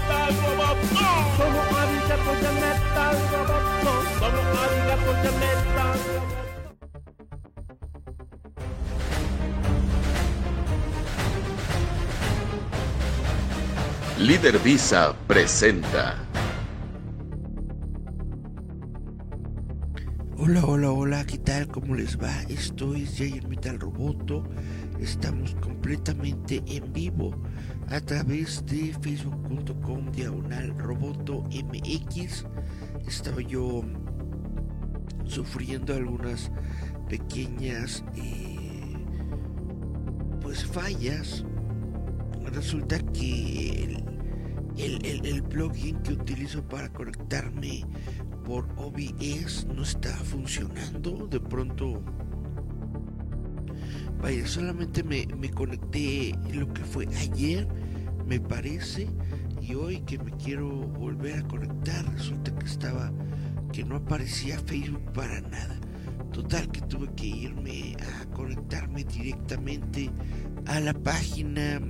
metal robotto, sono arigato da metal robotto, Líder Visa presenta. Hola, hola, hola, ¿qué tal? ¿Cómo les va? Esto es Jair Metal Roboto. Estamos completamente en vivo a través de facebook.com diagonal roboto mx. Estaba yo sufriendo algunas pequeñas eh, pues fallas. Resulta que el, plugin que utilizo para conectarme por OBS no está funcionando. De pronto, vaya, solamente me, me conecté lo que fue ayer, me parece, y hoy que me quiero volver a conectar, resulta que estaba, que no aparecía Facebook para nada. Total que tuve que irme a conectarme directamente a la página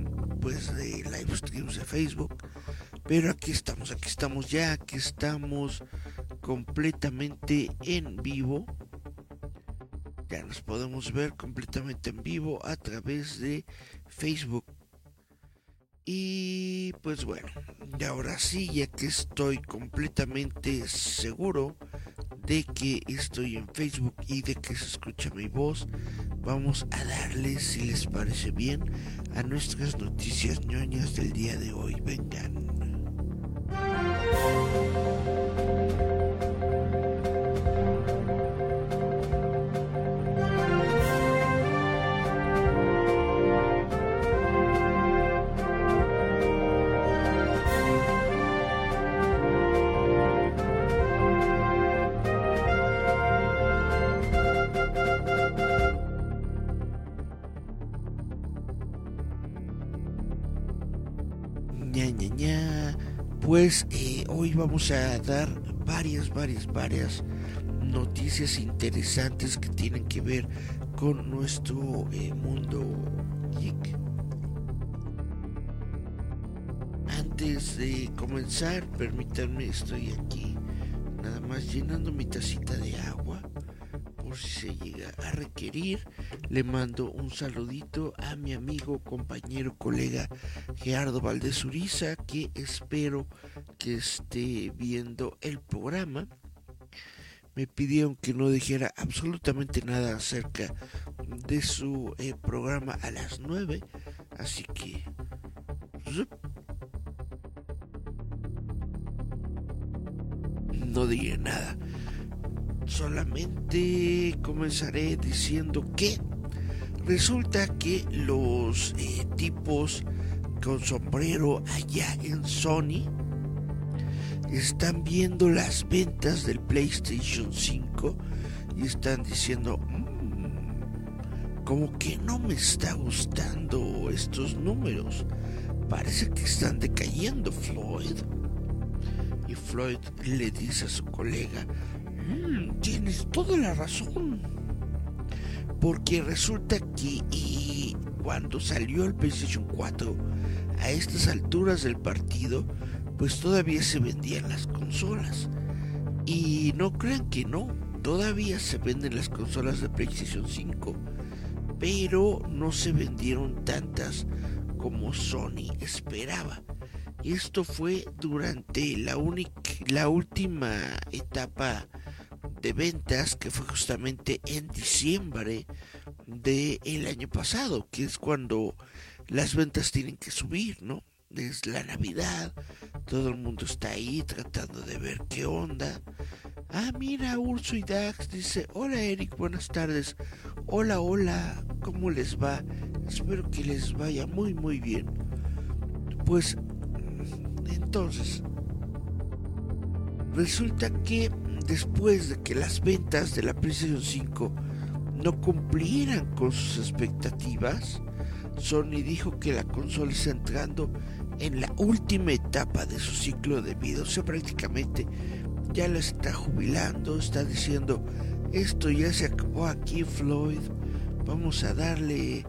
pues de live streams de Facebook. Pero aquí estamos, aquí estamos ya, aquí estamos completamente en vivo. Ya nos podemos ver completamente en vivo a través de Facebook. Y pues bueno, y ahora sí, ya que estoy completamente seguro de que estoy en Facebook y de que se escucha mi voz, vamos a darle, si les parece bien, a nuestras noticias ñoñas del día de hoy. Vengan. Hoy vamos a dar varias, varias, varias noticias interesantes que tienen que ver con nuestro eh, mundo. Antes de comenzar, permítanme, estoy aquí nada más llenando mi tacita de agua por si se llega a requerir. Le mando un saludito a mi amigo, compañero, colega Gerardo Valdés Uriza, que espero que esté viendo el programa. Me pidieron que no dijera absolutamente nada acerca de su eh, programa a las 9, así que... zup. No diré nada. Solamente comenzaré diciendo que resulta que los eh, tipos con sombrero allá en Sony están viendo las ventas del PlayStation 5 y están diciendo "Mm, como que no me está gustando estos números. Parece que están decayendo Floyd y Floyd le dice a su colega "Mm, tienes toda la razón porque resulta que eh, cuando salió el PlayStation 4 a estas alturas del partido pues todavía se vendían las consolas. Y no crean que no todavía se venden las consolas de PlayStation 5 pero no se vendieron tantas como Sony esperaba. Y esto fue durante la, única, la última etapa de ventas que fue justamente en diciembre del año pasado, que es cuando las ventas tienen que subir, ¿no? Es la Navidad, todo el mundo está ahí tratando de ver qué onda. Ah, mira, Urso y Dax dice, hola Eric, buenas tardes. Hola, hola, ¿cómo les va? Espero que les vaya muy, muy bien. Pues, entonces, resulta que después de que las ventas de la PlayStation 5 no cumplieran con sus expectativas, Sony dijo que la consola está entrando en la última etapa de su ciclo de vida. O sea, prácticamente ya la está jubilando, está diciendo, esto ya se acabó aquí, Floyd. Vamos a darle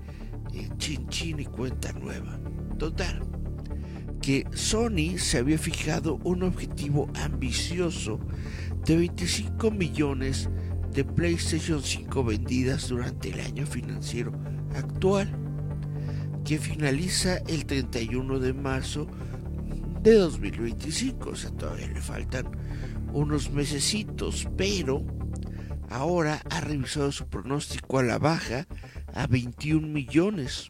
eh, chin chin y cuenta nueva. Total, que Sony se había fijado un objetivo ambicioso de 25 millones de PlayStation 5 vendidas durante el año financiero actual que finaliza el 31 de marzo de 2025. O sea, todavía le faltan unos mesecitos, pero ahora ha revisado su pronóstico a la baja a 21 millones.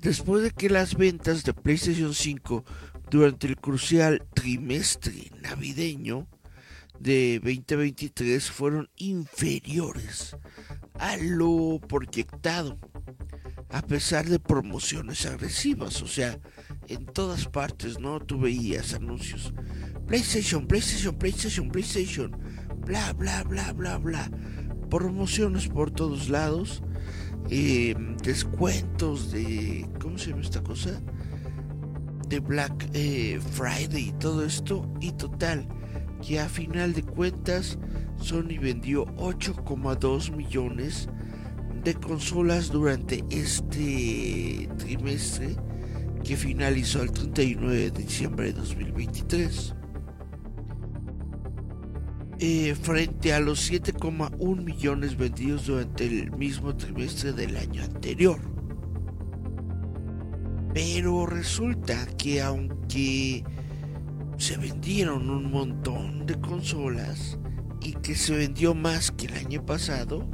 Después de que las ventas de PlayStation 5 durante el crucial trimestre navideño de 2023 fueron inferiores a lo proyectado a pesar de promociones agresivas, o sea, en todas partes, ¿no? Tú veías anuncios, PlayStation, PlayStation, PlayStation, PlayStation, bla, bla, bla, bla, bla, promociones por todos lados, em, descuentos de, ¿cómo se llama esta cosa? De Black eh, Friday y todo esto, y total, que a final de cuentas Sony vendió 8,2 millones de consolas durante este trimestre que finalizó el 39 de diciembre de 2023. Eh, frente a los 7,1 millones vendidos durante el mismo trimestre del año anterior. Pero resulta que aunque se vendieron un montón de consolas y que se vendió más que el año pasado,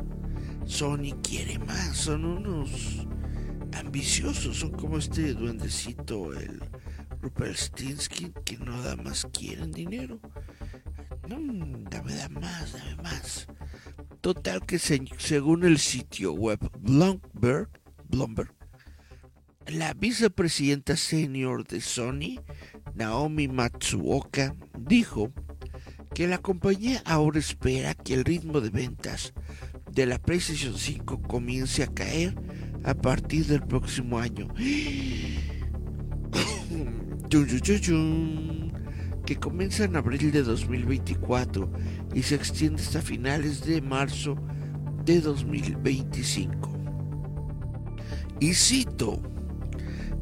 Sony quiere más, son unos ambiciosos, son como este duendecito, el Rupert Stinsky, que no da más, quieren dinero. No, dame, da más, dame más. Total que según el sitio web Bloomberg, Bloomberg, la vicepresidenta senior de Sony, Naomi Matsuoka, dijo que la compañía ahora espera que el ritmo de ventas de la PlayStation 5 comience a caer a partir del próximo año. que comienza en abril de 2024 y se extiende hasta finales de marzo de 2025. Y cito,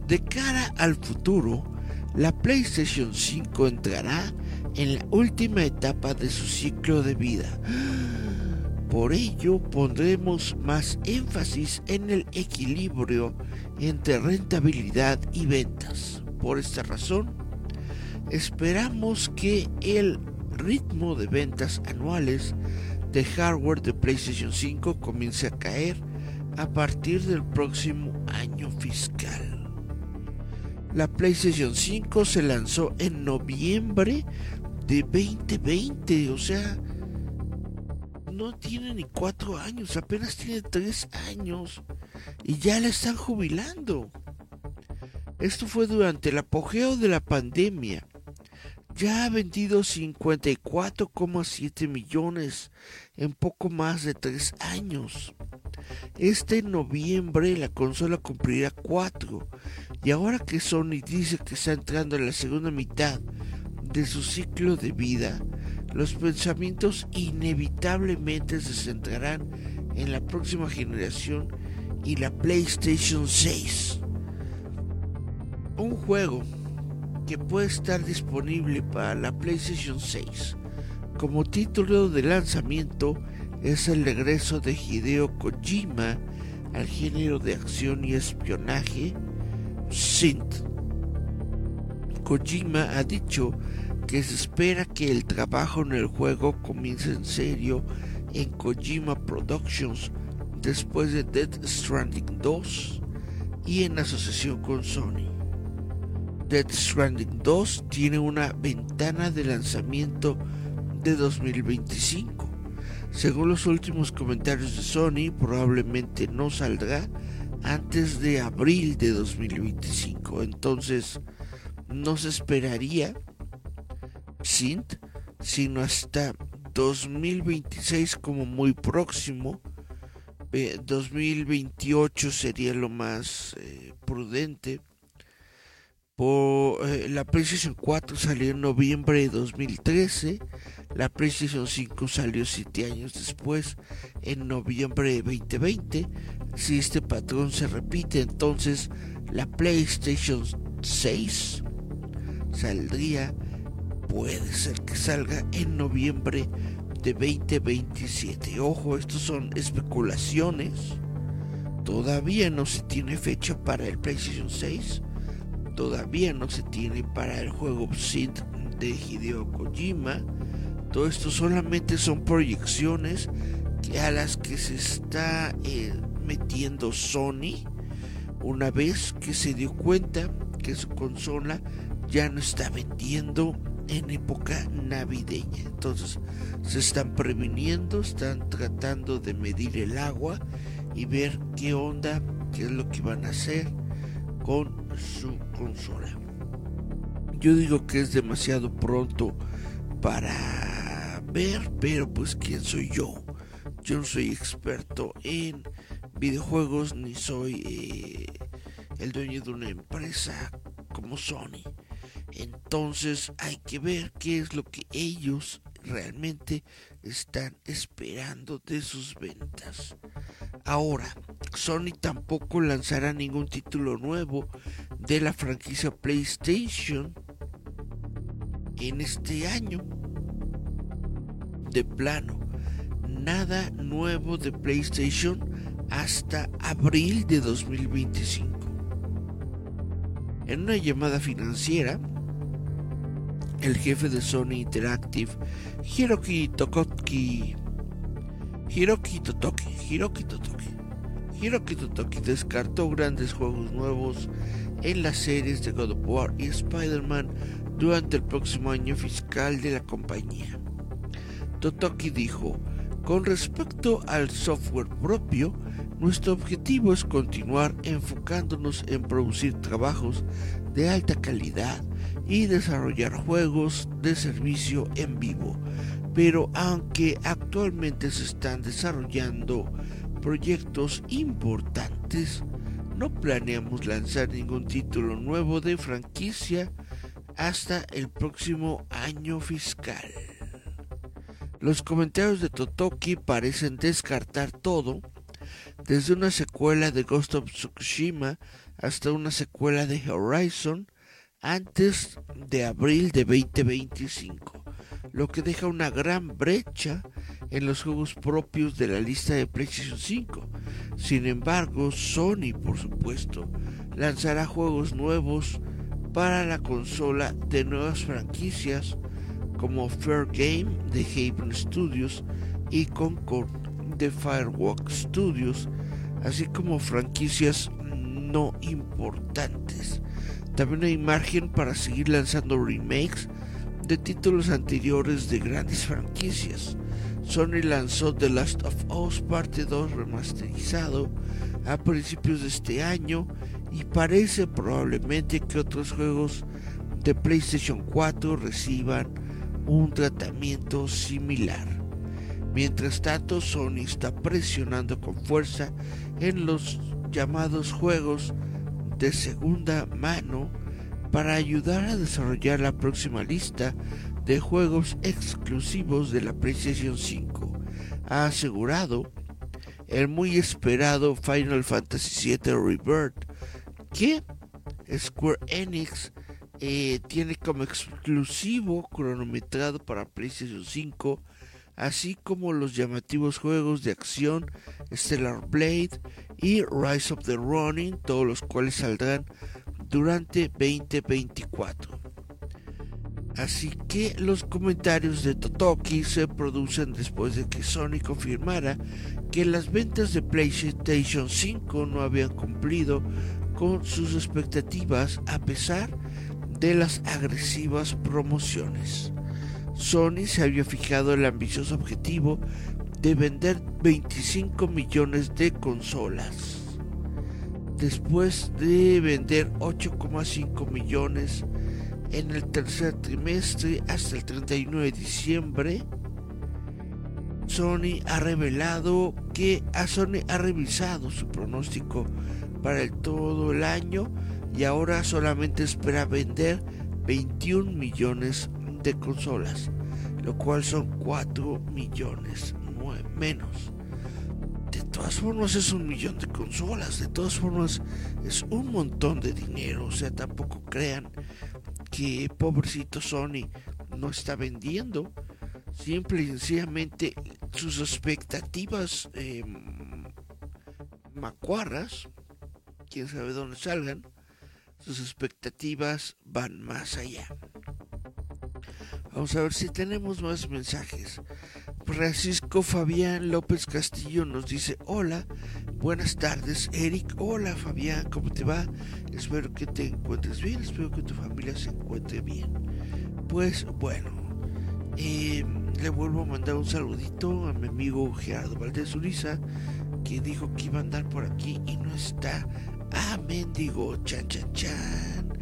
de cara al futuro, la PlayStation 5 entrará en la última etapa de su ciclo de vida. Por ello pondremos más énfasis en el equilibrio entre rentabilidad y ventas. Por esta razón, esperamos que el ritmo de ventas anuales de hardware de PlayStation 5 comience a caer a partir del próximo año fiscal. La PlayStation 5 se lanzó en noviembre de 2020, o sea, no tiene ni cuatro años, apenas tiene tres años y ya la están jubilando. Esto fue durante el apogeo de la pandemia. Ya ha vendido 54,7 millones en poco más de tres años. Este noviembre la consola cumplirá cuatro y ahora que Sony dice que está entrando en la segunda mitad de su ciclo de vida, los pensamientos inevitablemente se centrarán en la próxima generación y la PlayStation 6. Un juego que puede estar disponible para la PlayStation 6 como título de lanzamiento es el regreso de Hideo Kojima al género de acción y espionaje Synth. Kojima ha dicho que se espera que el trabajo en el juego comience en serio en Kojima Productions después de Dead Stranding 2 y en asociación con Sony. Dead Stranding 2 tiene una ventana de lanzamiento de 2025. Según los últimos comentarios de Sony, probablemente no saldrá antes de abril de 2025. Entonces, no se esperaría Sint, sino hasta 2026 como muy próximo. 2028 sería lo más eh, prudente. Por, eh, la PlayStation 4 salió en noviembre de 2013. La PlayStation 5 salió 7 años después, en noviembre de 2020. Si este patrón se repite, entonces la PlayStation 6 saldría, puede ser que salga en noviembre de 2027. Ojo, estos son especulaciones. Todavía no se tiene fecha para el PlayStation 6. Todavía no se tiene para el juego Sid de Hideo Kojima. Todo esto solamente son proyecciones a las que se está eh, metiendo Sony una vez que se dio cuenta que su consola ya no está vendiendo en época navideña. Entonces se están previniendo, están tratando de medir el agua y ver qué onda, qué es lo que van a hacer con su consola. Yo digo que es demasiado pronto para ver, pero pues quién soy yo. Yo no soy experto en videojuegos ni soy eh, el dueño de una empresa como Sony. Entonces hay que ver qué es lo que ellos realmente están esperando de sus ventas. Ahora, Sony tampoco lanzará ningún título nuevo de la franquicia PlayStation en este año. De plano, nada nuevo de PlayStation hasta abril de 2025. En una llamada financiera, el jefe de Sony Interactive, Hiroki Tokoki, Hiroki Totoki, Hiroki Totoki, Hiroki Totoki descartó grandes juegos nuevos en las series de God of War y Spider-Man durante el próximo año fiscal de la compañía. Totoki dijo, con respecto al software propio, nuestro objetivo es continuar enfocándonos en producir trabajos de alta calidad y desarrollar juegos de servicio en vivo. Pero aunque actualmente se están desarrollando proyectos importantes, no planeamos lanzar ningún título nuevo de franquicia hasta el próximo año fiscal. Los comentarios de Totoki parecen descartar todo, desde una secuela de Ghost of Tsushima hasta una secuela de Horizon antes de abril de 2025, lo que deja una gran brecha en los juegos propios de la lista de PlayStation 5. Sin embargo, Sony, por supuesto, lanzará juegos nuevos para la consola de nuevas franquicias como Fair Game de Haven Studios y Concord de Firewalk Studios, así como franquicias no importantes. También hay margen para seguir lanzando remakes de títulos anteriores de grandes franquicias. Sony lanzó The Last of Us Parte 2 remasterizado a principios de este año y parece probablemente que otros juegos de PlayStation 4 reciban un tratamiento similar. Mientras tanto, Sony está presionando con fuerza en los llamados juegos de segunda mano para ayudar a desarrollar la próxima lista de juegos exclusivos de la PlayStation 5. Ha asegurado el muy esperado Final Fantasy VII Rebirth que Square Enix eh, tiene como exclusivo cronometrado para PlayStation 5 así como los llamativos juegos de acción Stellar Blade y Rise of the Ronin, todos los cuales saldrán durante 2024. Así que los comentarios de Totoki se producen después de que Sony confirmara que las ventas de PlayStation 5 no habían cumplido con sus expectativas a pesar de las agresivas promociones. Sony se había fijado el ambicioso objetivo de vender 25 millones de consolas. Después de vender 8,5 millones en el tercer trimestre hasta el 31 de diciembre, Sony ha revelado que a Sony ha revisado su pronóstico para el todo el año y ahora solamente espera vender 21 millones de consolas, lo cual son 4 millones menos. De todas formas es un millón de consolas, de todas formas es un montón de dinero, o sea, tampoco crean que pobrecito Sony no está vendiendo. Simple y sencillamente sus expectativas eh, macuarras, quién sabe dónde salgan, sus expectativas van más allá. Vamos a ver si tenemos más mensajes. Francisco Fabián López Castillo nos dice, hola, buenas tardes Eric, hola Fabián, ¿cómo te va? Espero que te encuentres bien, espero que tu familia se encuentre bien. Pues bueno, eh, le vuelvo a mandar un saludito a mi amigo Gerardo Valdés Uriza, que dijo que iba a andar por aquí y no está. Ah, mendigo, chan, chan, chan.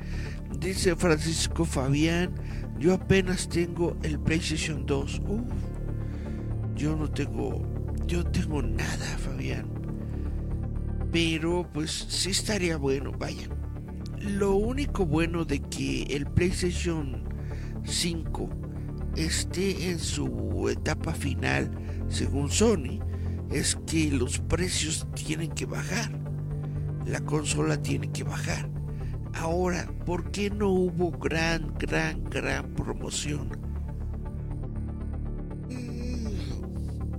Dice Francisco Fabián, yo apenas tengo el PlayStation 2. Uf, yo no tengo, yo tengo nada, Fabián. Pero pues sí estaría bueno, vaya. Lo único bueno de que el PlayStation 5 esté en su etapa final, según Sony, es que los precios tienen que bajar. La consola tiene que bajar. Ahora, ¿por qué no hubo gran, gran, gran promoción?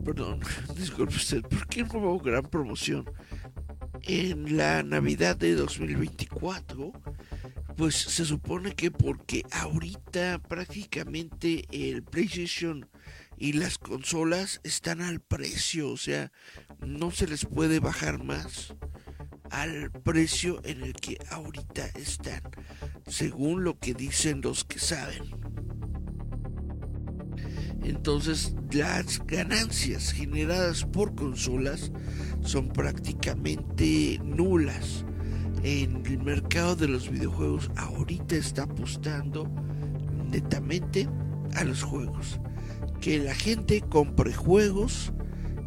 Perdón, disculpe usted, ¿por qué no hubo gran promoción? En la Navidad de 2024, pues se supone que porque ahorita prácticamente el PlayStation y las consolas están al precio, o sea, no se les puede bajar más al precio en el que ahorita están, según lo que dicen los que saben. Entonces las ganancias generadas por consolas son prácticamente nulas. En el mercado de los videojuegos ahorita está apostando netamente a los juegos. Que la gente compre juegos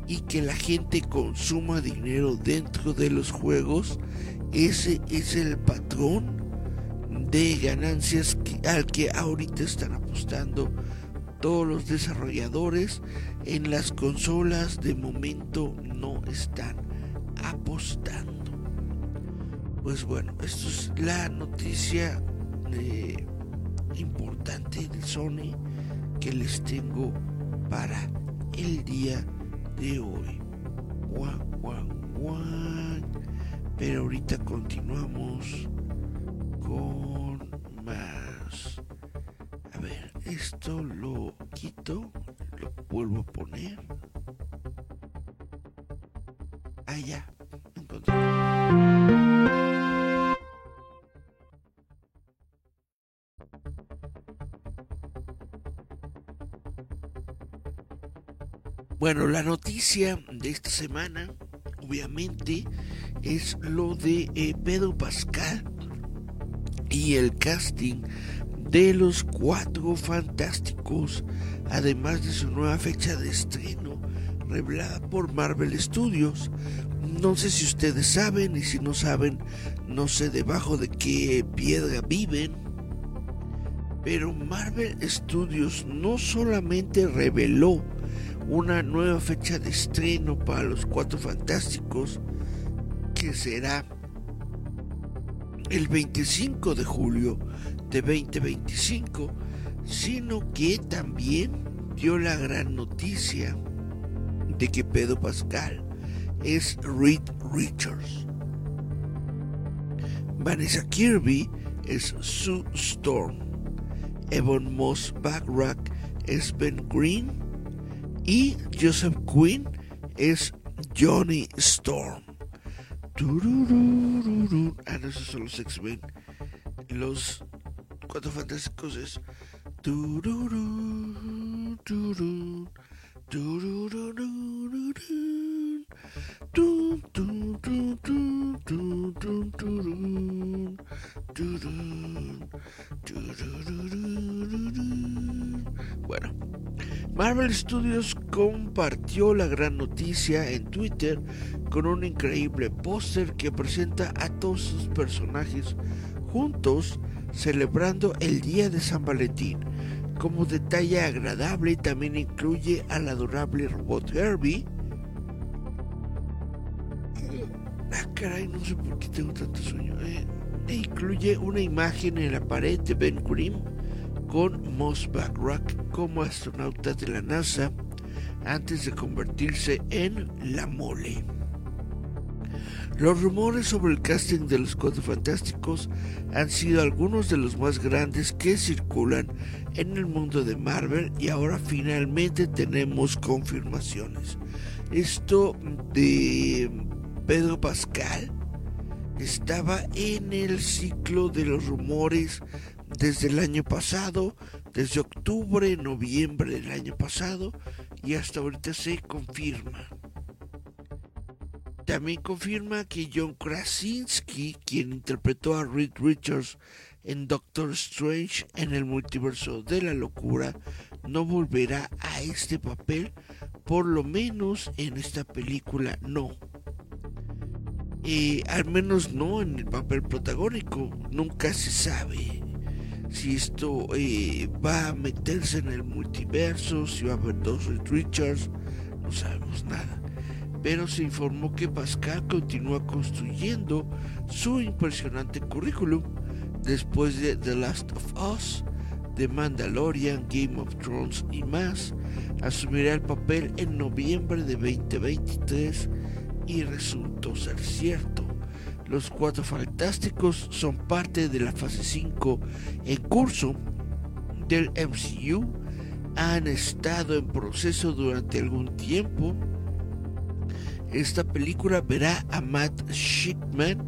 y que la gente consuma dinero dentro de los juegos, ese es el patrón de ganancias al que ahorita están apostando todos los desarrolladores en las consolas de momento no están apostando. Pues bueno, esto es la noticia eh, importante de Sony que les tengo para el día de hoy. Pero ahorita continuamos con esto lo quito, lo vuelvo a poner. Ah, ya, Bueno, la noticia de esta semana, obviamente, es lo de eh, Pedro Pascal y el casting de los cuatro fantásticos, además de su nueva fecha de estreno revelada por Marvel Studios. No sé si ustedes saben y si no saben, no sé debajo de qué piedra viven. Pero Marvel Studios no solamente reveló una nueva fecha de estreno para los Cuatro Fantásticos que será el 25 de julio de 2025, sino que también dio la gran noticia de que Pedro Pascal es Reed Richards. Vanessa Kirby es Sue Storm. Evan Moss Backrack es Ben Green y Joseph Quinn es Johnny Storm. Ah, no, esos son los X-Men. Los Cuatro Fantásticos es. Bueno, Marvel Studios compartió la gran noticia en Twitter con un increíble póster que presenta a todos sus personajes juntos celebrando el día de San Valentín. Como detalle agradable también incluye al adorable robot Herbie. Ah, caray, no sé por qué tengo tanto sueño. Eh, e incluye una imagen en la pared de Ben Grimm con Moss Backrack como astronauta de la NASA antes de convertirse en la mole. Los rumores sobre el casting de los Cuatro Fantásticos han sido algunos de los más grandes que circulan en el mundo de Marvel y ahora finalmente tenemos confirmaciones. Esto de Pedro Pascal estaba en el ciclo de los rumores desde el año pasado, desde octubre, noviembre del año pasado y hasta ahorita se confirma. También confirma que John Krasinski, quien interpretó a Reed Richards en Doctor Strange en el multiverso de la locura, no volverá a este papel, por lo menos en esta película no. Eh, al menos no en el papel protagónico, nunca se sabe si esto eh, va a meterse en el multiverso, si va a haber dos Richards, no sabemos nada pero se informó que Pascal continúa construyendo su impresionante currículum después de The Last of Us, The Mandalorian, Game of Thrones y más. Asumirá el papel en noviembre de 2023 y resultó ser cierto. Los Cuatro Fantásticos son parte de la fase 5 en curso del MCU. Han estado en proceso durante algún tiempo esta película verá a Matt Shipman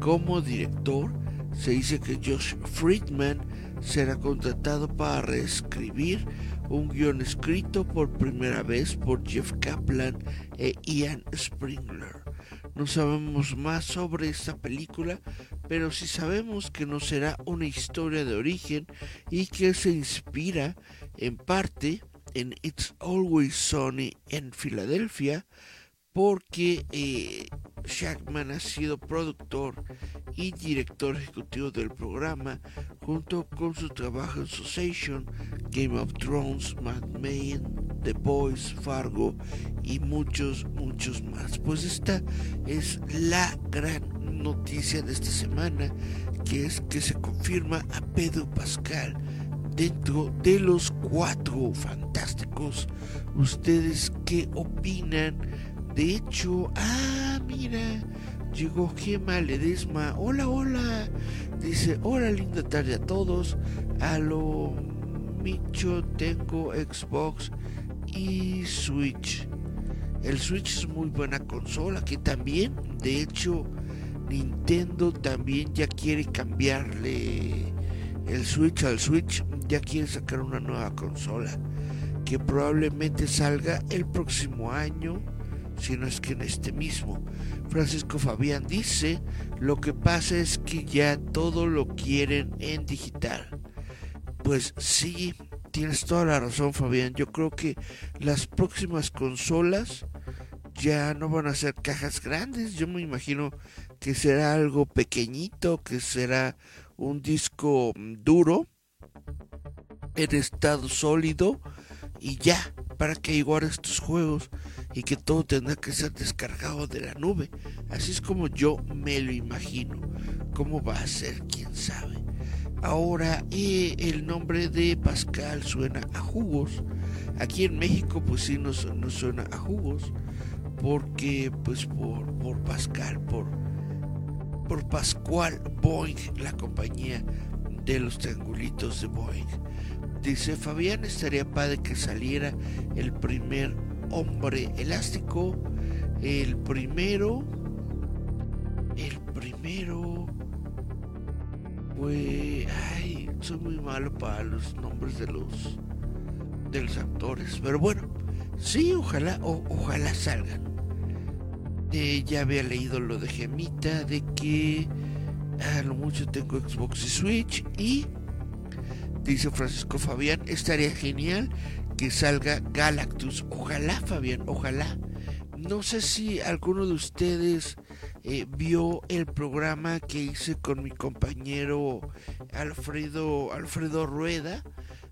como director. Se dice que Josh Friedman será contratado para reescribir un guion escrito por primera vez por Jeff Kaplan e Ian Springler. No sabemos más sobre esta película, pero sí sabemos que no será una historia de origen y que se inspira en parte en It's Always Sunny en Filadelfia, porque eh, Shackman ha sido productor y director ejecutivo del programa junto con su trabajo en Succession, Game of Thrones, Mad Men, The Boys, Fargo y muchos, muchos más. Pues esta es la gran noticia de esta semana, que es que se confirma a Pedro Pascal dentro de los cuatro fantásticos. ¿Ustedes qué opinan? De hecho, ah, mira, llegó Gema Ledesma. Hola, hola. Dice, hola, linda tarde a todos. A lo Micho tengo Xbox y Switch. El Switch es muy buena consola que también, de hecho, Nintendo también ya quiere cambiarle el Switch al Switch, ya quiere sacar una nueva consola que probablemente salga el próximo año sino es que en este mismo. Francisco Fabián dice, lo que pasa es que ya todo lo quieren en digital. Pues sí, tienes toda la razón Fabián. Yo creo que las próximas consolas ya no van a ser cajas grandes. Yo me imagino que será algo pequeñito, que será un disco duro en estado sólido y ya, para que igual estos juegos y que todo tendrá que ser descargado de la nube. Así es como yo me lo imagino. ¿Cómo va a ser? ¿Quién sabe? Ahora eh, el nombre de Pascal suena a jugos. Aquí en México pues sí nos, suena a jugos. Porque pues por, por Pascal, por, por Pascual Boeing, la compañía de los triangulitos de Boeing. Dice Fabián, estaría padre que saliera el primer hombre elástico. El primero. El primero. Pues. Ay, soy muy malo para los nombres de los. de los actores. Pero bueno, sí, ojalá, ojalá salgan. Ya había leído lo de Gemita, de que a lo mucho tengo Xbox y Switch y dice Francisco Fabián, estaría genial que salga Galactus. Ojalá, Fabián, ojalá. No sé si alguno de ustedes eh, vio el programa que hice con mi compañero Alfredo, Alfredo Rueda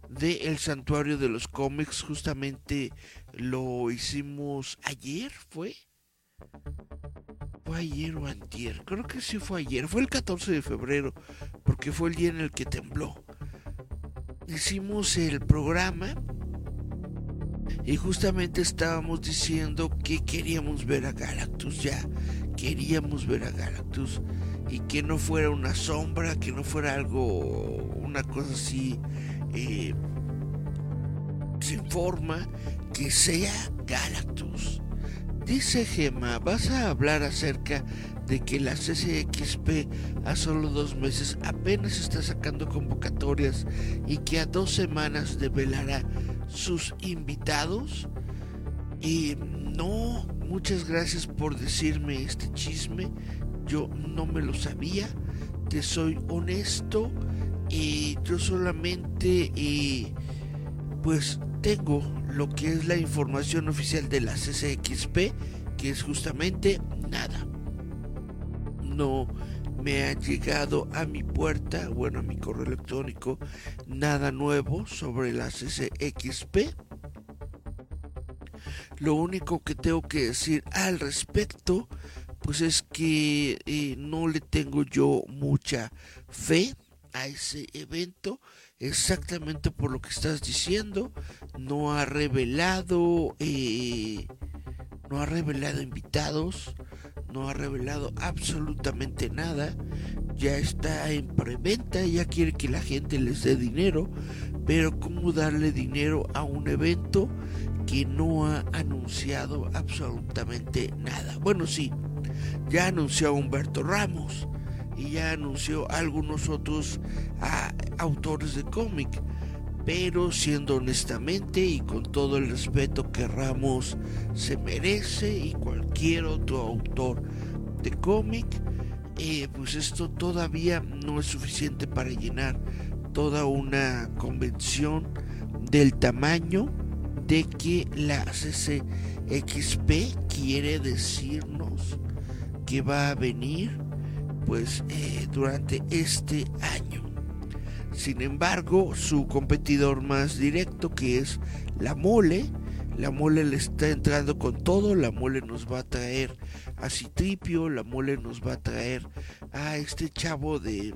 de El Santuario de los Cómics. Justamente lo hicimos ayer, ¿fue? ¿Fue ayer o antier? Creo que sí fue ayer. Fue el 14 de febrero, porque fue el día en el que tembló. Hicimos el programa y justamente estábamos diciendo que queríamos ver a Galactus ya. Queríamos ver a Galactus y que no fuera una sombra, que no fuera algo, una cosa así eh, sin forma, que sea Galactus. Dice Gema, vas a hablar acerca de que la CCXP a solo dos meses apenas está sacando convocatorias y que a dos semanas develará sus invitados. Y no, muchas gracias por decirme este chisme. Yo no me lo sabía. Te soy honesto. Y yo solamente, eh, pues tengo lo que es la información oficial de la CCXP, que es justamente nada. No me ha llegado a mi puerta, bueno, a mi correo electrónico, nada nuevo sobre la CCXP. Lo único que tengo que decir al respecto, pues es que eh, no le tengo yo mucha fe a ese evento exactamente por lo que estás diciendo. No ha revelado, eh, no ha revelado invitados, no ha revelado absolutamente nada. Ya está en preventa, ya quiere que la gente les dé dinero, pero ¿cómo darle dinero a un evento que no ha anunciado absolutamente nada? Bueno, sí, ya anunció Humberto Ramos y ya anunció a algunos otros autores de cómic. Pero siendo honestamente y con todo el respeto que Ramos se merece y cualquier otro autor de cómic, eh, pues esto todavía no es suficiente para llenar toda una convención del tamaño de que la CCXP quiere decirnos que va a venir pues eh, durante este año. Sin embargo, su competidor más directo, que es la mole, la mole le está entrando con todo, la mole nos va a traer a Citripio, la mole nos va a traer a este chavo de,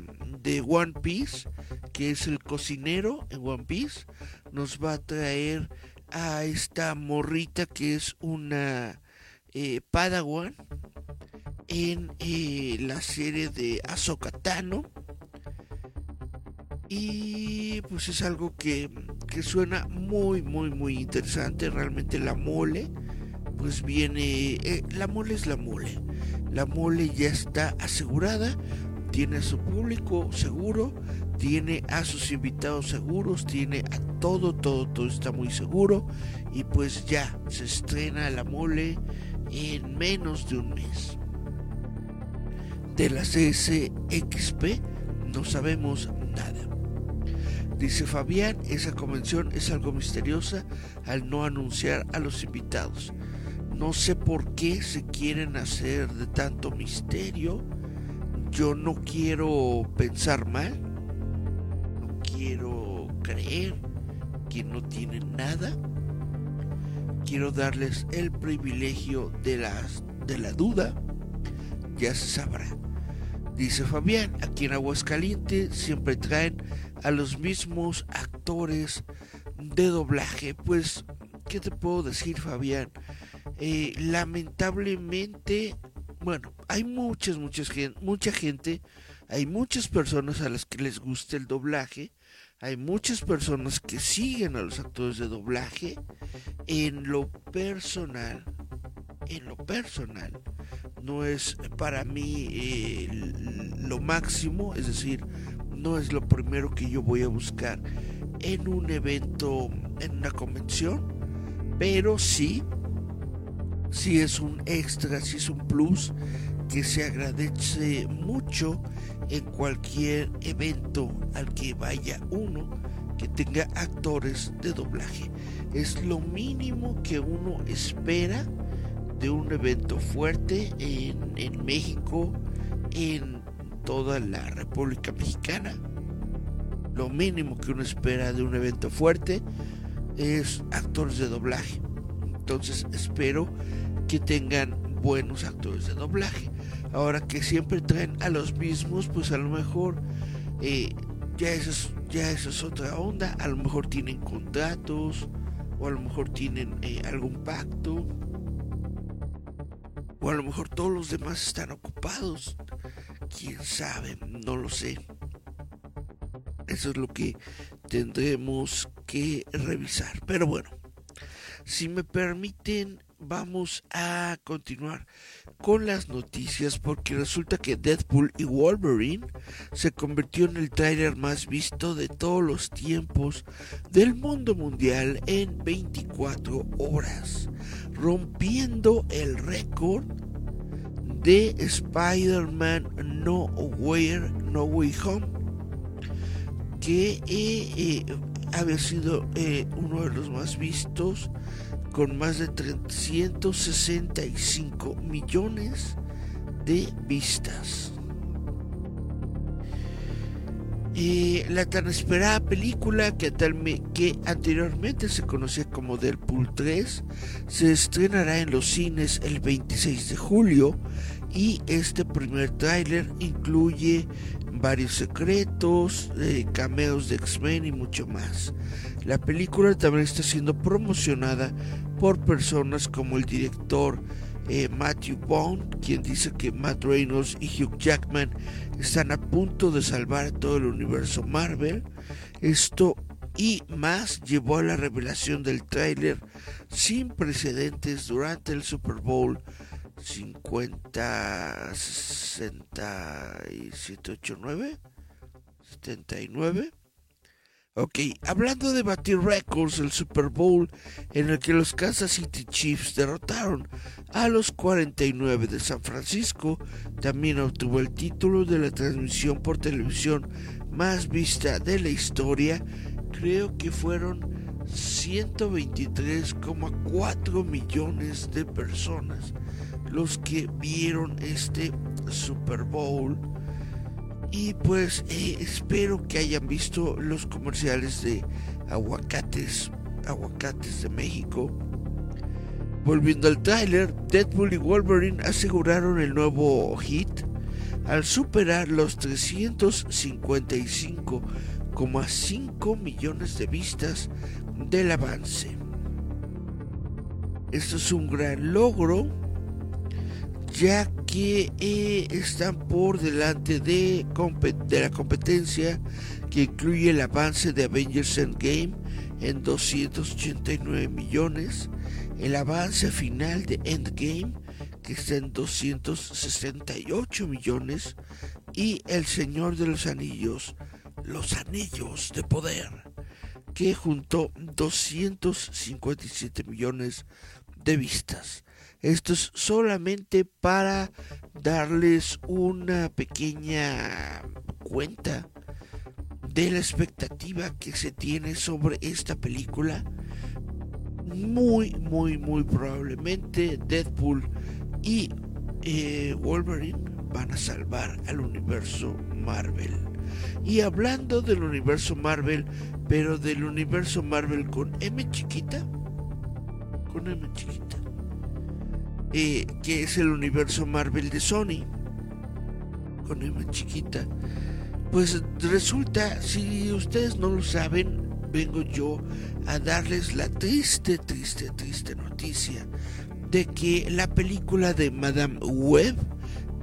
One Piece, que es el cocinero en One Piece, nos va a traer a esta morrita que es una eh, Padawan, en eh, la serie de Azokatano Y pues es algo que, que, suena muy, muy, muy interesante. Realmente la mole, pues viene. Eh, la mole es la mole. La mole ya está asegurada. Tiene a su público seguro. Tiene a sus invitados seguros. Tiene a todo, todo, todo está muy seguro. Y pues ya se estrena la mole en menos de un mes de la CSXP no sabemos nada. Dice Fabián, esa convención es algo misteriosa al no anunciar a los invitados. No sé por qué se quieren hacer de tanto misterio. Yo no quiero pensar mal. No quiero creer que no tienen nada. Quiero darles el privilegio de, las, de la duda. Ya se sabrá. Dice Fabián, aquí en Aguascalientes siempre traen a los mismos actores de doblaje. Pues, ¿qué te puedo decir, Fabián? Eh, lamentablemente, bueno, hay muchas, muchas mucha gente Hay muchas personas a las que les gusta el doblaje, hay muchas personas que siguen a los actores de doblaje. En lo personal, en lo personal, no es para mí eh, lo máximo, es decir, no es lo primero que yo voy a buscar en un evento, en una convención, pero sí, sí es un extra, sí es un plus que se agradece mucho en cualquier evento al que vaya uno que tenga actores de doblaje. Es lo mínimo que uno espera de un evento fuerte en, en México, en toda la República Mexicana. Lo mínimo que uno espera de un evento fuerte es actores de doblaje. Entonces espero que tengan buenos actores de doblaje. Ahora que siempre traen a los mismos, pues a lo mejor eh, ya, eso es, ya eso es otra onda. A lo mejor tienen contratos o a lo mejor tienen eh, algún pacto. O a lo mejor todos los demás están ocupados. Quién sabe, no lo sé. Eso es lo que tendremos que revisar. Pero bueno, si me permiten, vamos a continuar con las noticias porque resulta que Deadpool y Wolverine se convirtió en el tráiler más visto de todos los tiempos del mundo mundial en 24 horas, rompiendo el récord de Spider-Man No Way, no Way Home, que eh, eh, había sido eh, uno de los más vistos con más de 365 millones de vistas. Eh, la tan esperada película que, anteriormente se conocía como Deadpool 3 se estrenará en los cines el 26 de julio y este primer tráiler incluye varios secretos, eh, cameos de X-Men y mucho más. La película también está siendo promocionada por personas como el director eh, Matthew Bond, quien dice que Matt Reynolds y Hugh Jackman están a punto de salvar todo el universo Marvel. Esto y más llevó a la revelación del tráiler sin precedentes durante el Super Bowl 50 67 89 79 Ok, hablando de batir récords, el Super Bowl en el que los Kansas City Chiefs derrotaron a los 49 de San Francisco, también obtuvo el título de la transmisión por televisión más vista de la historia. Creo que fueron 123,4 millones de personas los que vieron este Super Bowl y pues eh, espero que hayan visto los comerciales de aguacates, aguacates de México. Volviendo al tráiler, Deadpool y Wolverine aseguraron el nuevo hit al superar los 355,5 millones de vistas del avance. Esto es un gran logro ya que eh, están por delante de, de, la competencia que incluye el avance de Avengers Endgame en 289 millones, el avance final de Endgame que está en 268 millones y El Señor de los Anillos, los Anillos de Poder, que juntó 257 millones de vistas. Esto es solamente para darles una pequeña cuenta de la expectativa que se tiene sobre esta película. Muy, muy, muy probablemente Deadpool y eh, Wolverine van a salvar al universo Marvel. Y hablando del universo Marvel, pero del universo Marvel con M chiquita, con M chiquita eh, que es el universo Marvel de Sony, con M chiquita. Pues resulta, si ustedes no lo saben, vengo yo a darles la triste, triste, triste noticia de que la película de Madame Web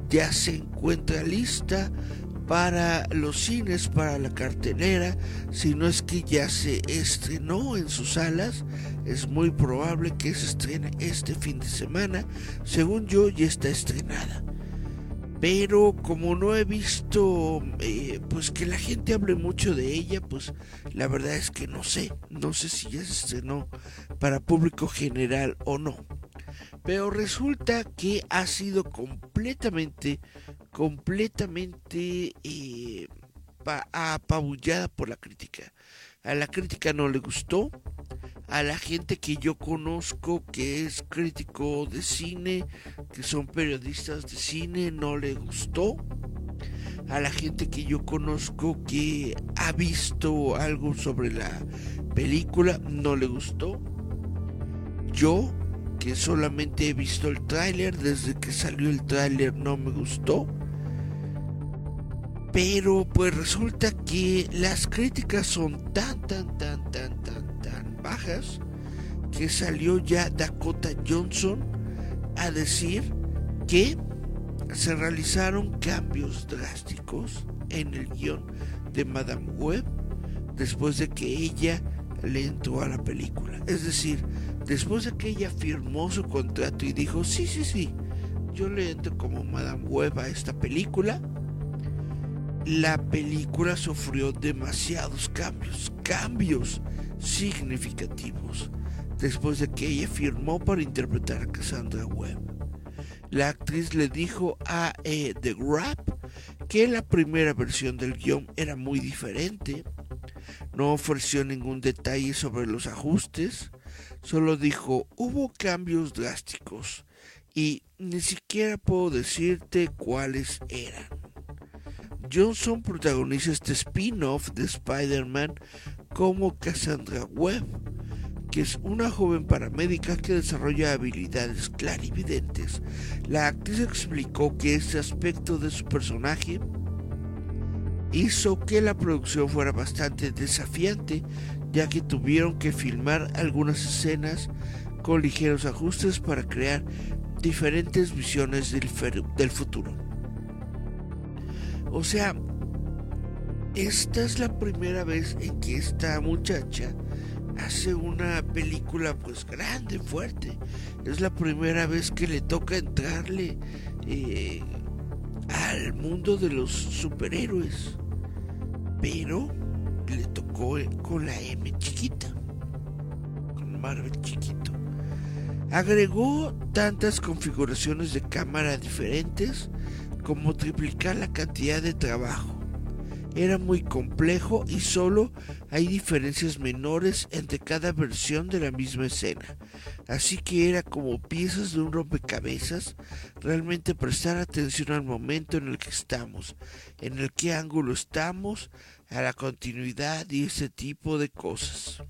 ya se encuentra lista para los cines, para la cartelera, si no es que ya se estrenó en sus salas, es muy probable que se estrene este fin de semana, según yo ya está estrenada. Pero como no he visto eh, pues que la gente hable mucho de ella, pues la verdad es que no sé, no sé si ya se estrenó para público general o no. Pero resulta que ha sido completamente, completamente eh, apabullada por la crítica. A la crítica no le gustó, a la gente que yo conozco que es crítico de cine, que son periodistas de cine, no le gustó. A la gente que yo conozco que ha visto algo sobre la película, no le gustó. Yo, que solamente he visto el tráiler, desde que salió el tráiler no me gustó. Pero pues resulta que las críticas son tan, tan, tan, tan, tan bajas que salió ya Dakota Johnson a decir que se realizaron cambios drásticos en el guion de Madame Web después de que ella le entró a la película. Es decir, después de que ella firmó su contrato y dijo, sí, sí, sí, yo le entro como Madame Web a esta película, la película sufrió demasiados cambios, cambios significativos después de que ella firmó para interpretar a Cassandra Webb. La actriz le dijo a eh, The Grab que la primera versión del guion era muy diferente. No ofreció ningún detalle sobre los ajustes, solo dijo hubo cambios drásticos y ni siquiera puedo decirte cuáles eran. Johnson protagoniza este spin-off de Spider-Man como Cassandra Webb, que es una joven paramédica que desarrolla habilidades clarividentes. La actriz explicó que ese aspecto de su personaje hizo que la producción fuera bastante desafiante, ya que tuvieron que filmar algunas escenas con ligeros ajustes para crear diferentes visiones del, futuro. O sea, esta es la primera vez en que esta muchacha hace una película pues grande, fuerte. Es la primera vez que le toca entrarle eh, al mundo de los superhéroes. Pero le tocó con la M chiquita. Con Marvel chiquito. Agregó tantas configuraciones de cámara diferentes como triplicar la cantidad de trabajo era muy complejo y solo hay diferencias menores entre cada versión de la misma escena. Así que era como piezas de un rompecabezas, realmente prestar atención al momento en el que estamos, en el que ángulo estamos, a la continuidad y ese tipo de cosas.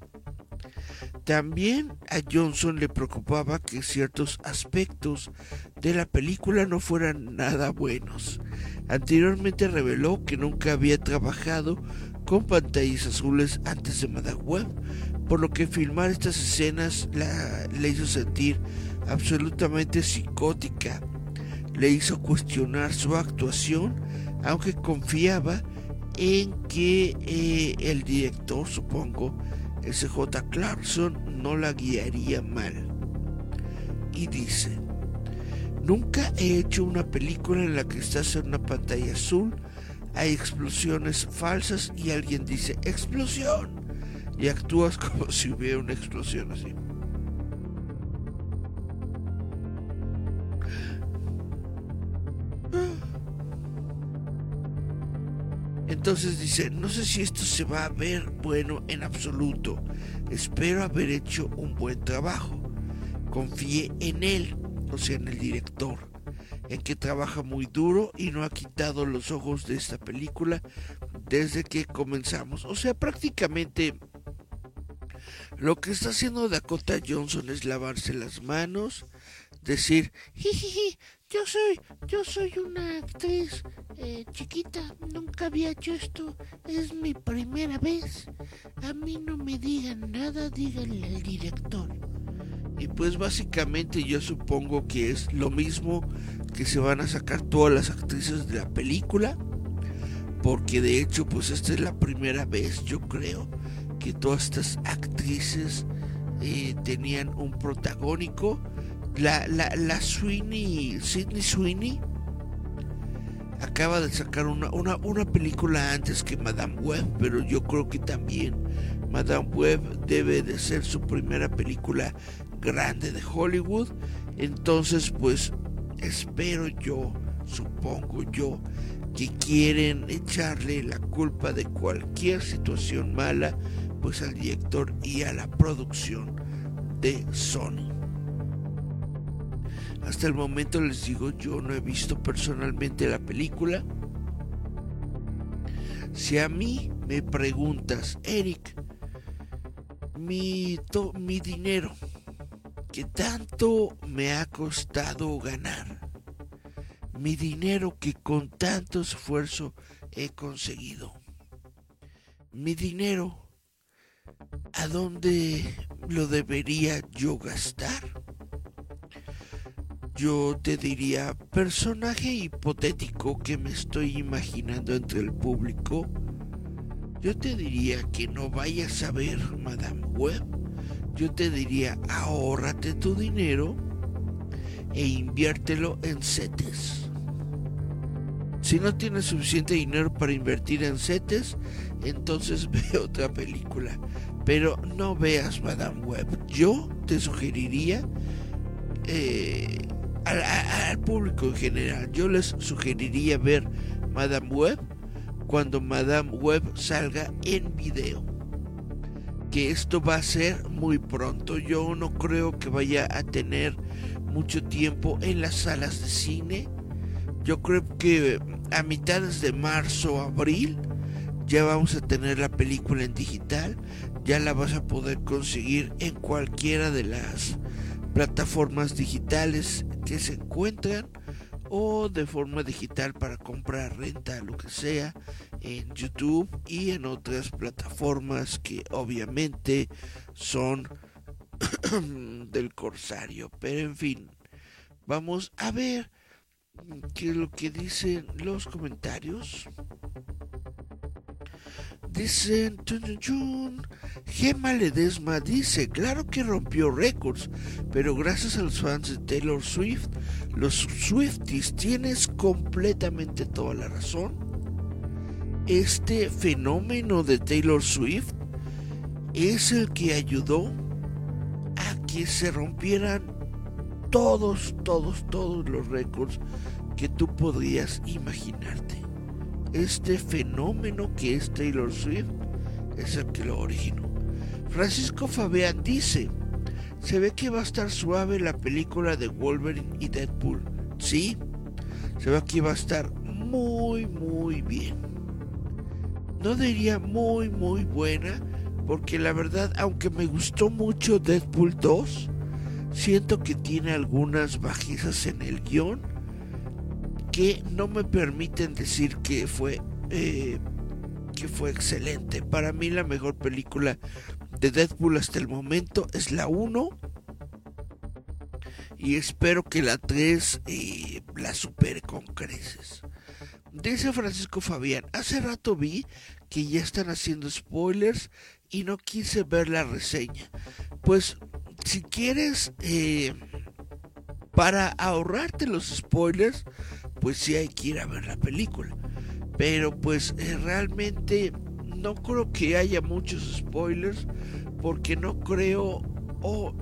También a Johnson le preocupaba que ciertos aspectos de la película no fueran nada buenos. Anteriormente reveló que nunca había trabajado con pantallas azules antes de Madame por lo que filmar estas escenas la, le hizo sentir absolutamente psicótica. Le hizo cuestionar su actuación, aunque confiaba en que eh, el director, supongo, S.J. Clarkson no la guiaría mal. Y dice, nunca he hecho una película en la que estás en una pantalla azul, hay explosiones falsas y alguien dice, explosión, y actúas como si hubiera una explosión así. Entonces dice, no sé si esto se va a ver bueno en absoluto. Espero haber hecho un buen trabajo. Confíe en él, o sea, en el director, en que trabaja muy duro y no ha quitado los ojos de esta película desde que comenzamos. O sea, prácticamente lo que está haciendo Dakota Johnson es lavarse las manos, decir, jiji, yo soy, yo soy una actriz eh, chiquita, nunca había hecho esto, es mi primera vez. A mí no me digan nada, díganle al director. Y pues básicamente yo supongo que es lo mismo que se van a sacar todas las actrices de la película. porque de hecho pues esta es la primera vez yo creo que todas estas actrices eh, tenían un protagónico la, la, la Sweeney Sidney Sweeney acaba de sacar una, una, una película antes que Madame Web pero yo creo que también Madame Web debe de ser su primera película grande de Hollywood entonces pues espero yo supongo yo que quieren echarle la culpa de cualquier situación mala pues al director y a la producción de Sony. Hasta el momento les digo, yo no he visto personalmente la película. Si a mí me preguntas, Eric, mi, mi dinero, que tanto me ha costado ganar, mi dinero que con tanto esfuerzo he conseguido. Mi dinero, ¿a dónde lo debería yo gastar? Yo te diría, personaje hipotético que me estoy imaginando entre el público, yo te diría que no vayas a ver Madame Web. Yo te diría, ahórrate tu dinero e inviértelo en CETES. Si no tienes suficiente dinero para invertir en CETES, entonces ve otra película. Pero no veas Madame Web. Yo te sugeriría eh, al, público en general, yo les sugeriría ver Madame Web cuando Madame Web salga en video. Que esto va a ser muy pronto. Yo no creo que vaya a tener mucho tiempo en las salas de cine. Yo creo que a mitades de marzo abril ya vamos a tener la película en digital. Ya la vas a poder conseguir en cualquiera de las plataformas digitales que se encuentran o de forma digital para comprar, renta, lo que sea, en YouTube y en otras plataformas que obviamente son del Corsario. Pero en fin, vamos a ver qué es lo que dicen los comentarios. Dicen, Gemma Ledesma dice, claro que rompió récords, pero gracias a los fans de Taylor Swift, los Swifties tienes completamente toda la razón. Este fenómeno de Taylor Swift es el que ayudó a que se rompieran todos, todos, todos los récords que tú podrías imaginarte este fenómeno que es Taylor Swift es el que lo originó. Francisco Fabián dice, se ve que va a estar suave la película de Wolverine y Deadpool. Sí, se ve que va a estar muy, muy bien. No diría muy, muy buena, porque la verdad, aunque me gustó mucho Deadpool 2, siento que tiene algunas bajezas en el guion que no me permiten decir que fue eh, que fue excelente. Para mí la mejor película de Deadpool hasta el momento es la 1 y espero que la 3 eh, la supere con creces. Dice Francisco Fabián, hace rato vi que ya están haciendo spoilers y no quise ver la reseña. Pues si quieres, eh, para ahorrarte los spoilers, pues sí hay que ir a ver la película. Pero pues eh, realmente no creo que haya muchos spoilers porque no creo o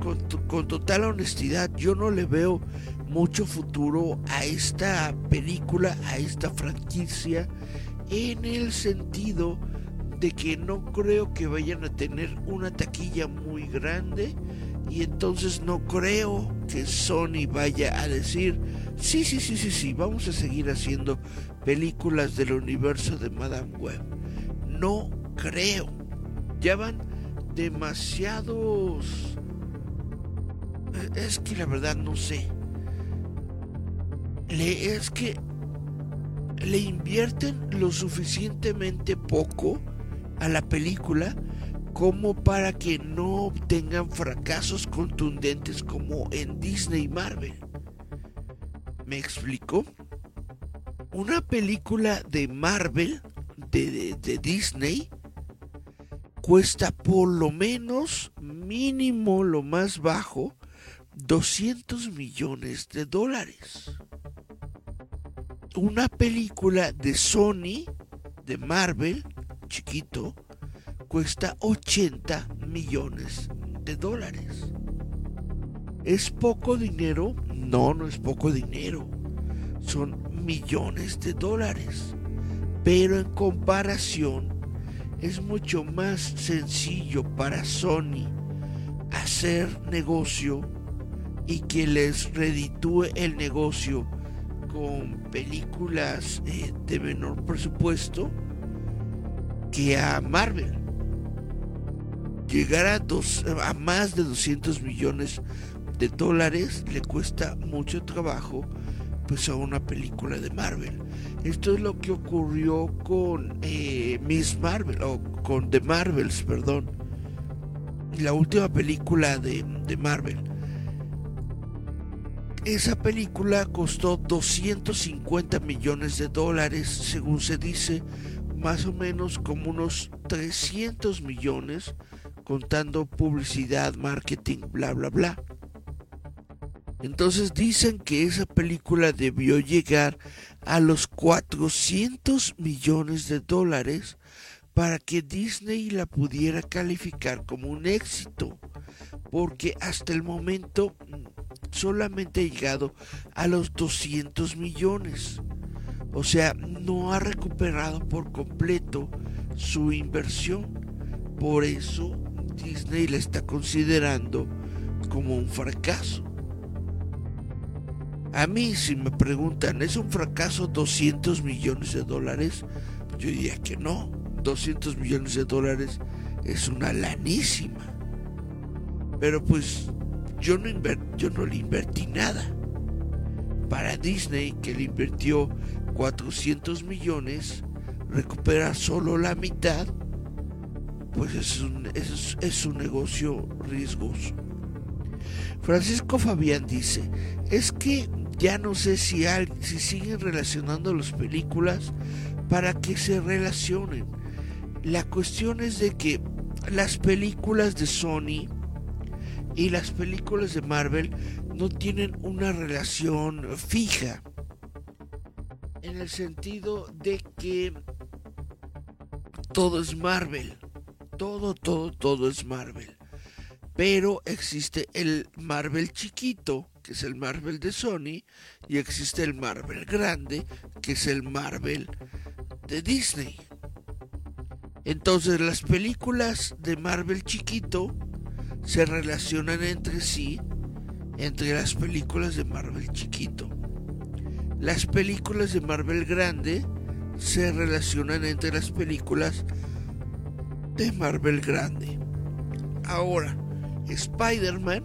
con, con, total honestidad yo no le veo mucho futuro a esta película, a esta franquicia en el sentido de que no creo que vayan a tener una taquilla muy grande y entonces no creo que Sony vaya a decir Sí, sí, sí, sí, sí, vamos a seguir haciendo películas del universo de Madame Web. No creo. Ya van demasiados... Es que la verdad no sé. Le, es que le invierten lo suficientemente poco a la película como para que no obtengan fracasos contundentes como en Disney y Marvel. ¿Me explico? una película de Marvel, de, de Disney, cuesta por lo menos, mínimo, lo más bajo, 200 millones de dólares. Una película de Sony, de Marvel, chiquito, cuesta 80 millones de dólares. ¿Es poco dinero? No, no es poco dinero. Son millones de dólares. Pero en comparación es mucho más sencillo para Sony hacer negocio y que les reditúe el negocio con películas eh, de menor presupuesto que a Marvel. Llegar a, dos, a más de 200 millones de dólares le cuesta mucho trabajo pues a una película de Marvel. Esto es lo que ocurrió con eh, Miss Marvel, o con The Marvels, perdón. La última película de, de Marvel. Esa película costó 250 millones de dólares, según se dice, más o menos como unos 300 millones, contando publicidad, marketing, bla, bla, bla. Entonces dicen que esa película debió llegar a los 400 millones de dólares para que Disney la pudiera calificar como un éxito, porque hasta el momento mm, solamente ha llegado a los 200 millones. O sea, no ha recuperado por completo su inversión. Por eso Disney la está considerando como un fracaso. A mí, si me preguntan, ¿es un fracaso 200 millones de dólares? Yo diría que no. 200 millones de dólares es una lanísima. Pero pues yo no, yo no le invertí nada. Para Disney, que le invirtió 400 millones, recupera solo la mitad, pues es un, es, es un negocio riesgoso. Francisco Fabián dice, es que ya no sé si, si siguen relacionando las películas para que se relacionen. La cuestión es de que las películas de Sony y las películas de Marvel no tienen una relación fija. En el sentido de que todo es Marvel. Todo, todo, todo es Marvel. Pero existe el Marvel chiquito que es el Marvel de Sony, y existe el Marvel grande, que es el Marvel de Disney. Entonces las películas de Marvel chiquito se relacionan entre sí entre las películas de Marvel chiquito. Las películas de Marvel grande se relacionan entre las películas de Marvel grande. Ahora, Spider-Man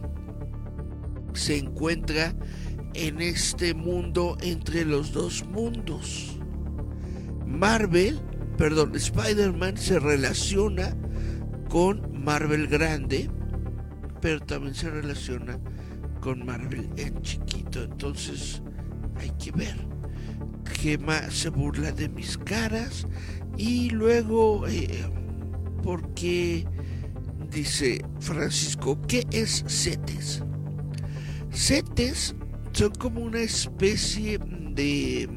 se encuentra en este mundo entre los dos mundos. Marvel, perdón, Spider-Man se relaciona con Marvel grande, pero también se relaciona con Marvel en chiquito. Entonces hay que ver. Gema se burla de mis caras y luego, eh, porque dice Francisco, ¿qué es CETES? CETES son como una especie de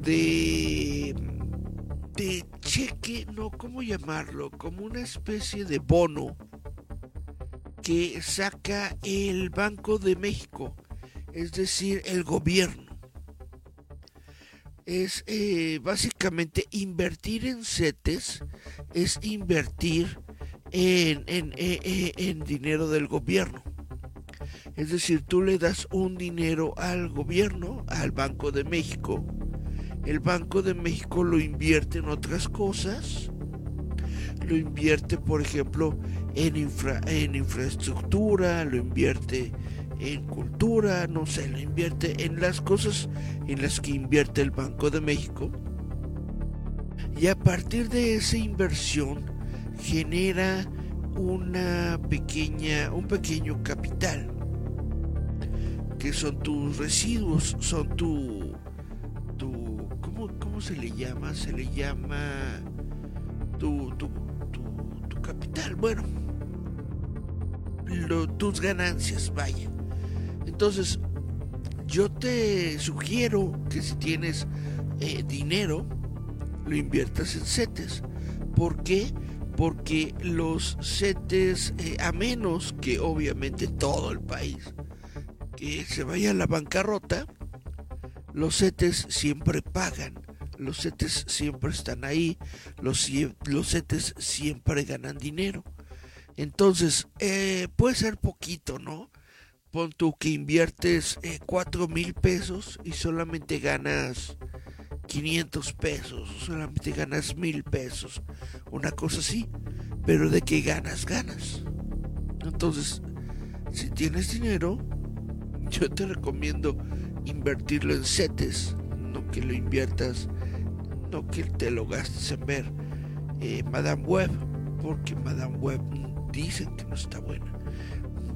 de de cheque, no, ¿cómo llamarlo? Como una especie de bono que saca el Banco de México, es decir, el gobierno. Es eh, básicamente invertir en CETES, es invertir en, en, en, dinero del gobierno. Es decir, tú le das un dinero al gobierno, al Banco de México. El Banco de México lo invierte en otras cosas. Lo invierte, por ejemplo, en, infra, en infraestructura, lo invierte en cultura, no sé, lo invierte en las cosas en las que invierte el Banco de México. Y a partir de esa inversión, genera una pequeña, un pequeño capital que son tus residuos, son tu, tu ¿cómo, cómo se le llama? Se le llama tu, tu, tu, tu capital, bueno, tus ganancias, vaya. Entonces, yo te sugiero que si tienes eh, dinero, lo inviertas en CETES. ¿Por qué? Porque los CETES, eh, a menos que obviamente todo el país que se vaya a la bancarrota, los CETES siempre pagan. Los CETES siempre están ahí, los, los siempre ganan dinero. Entonces, eh, puede ser poquito, ¿no? Pon tú que inviertes eh, 4 mil pesos y solamente ganas 500 pesos, solamente ganas mil pesos, una cosa así, pero de que ganas, ganas. Entonces, si tienes dinero, yo te recomiendo invertirlo en CETES, no que lo inviertas, no que te lo gastes en ver eh, Madame Web, porque Madame Web dicen que no está buena.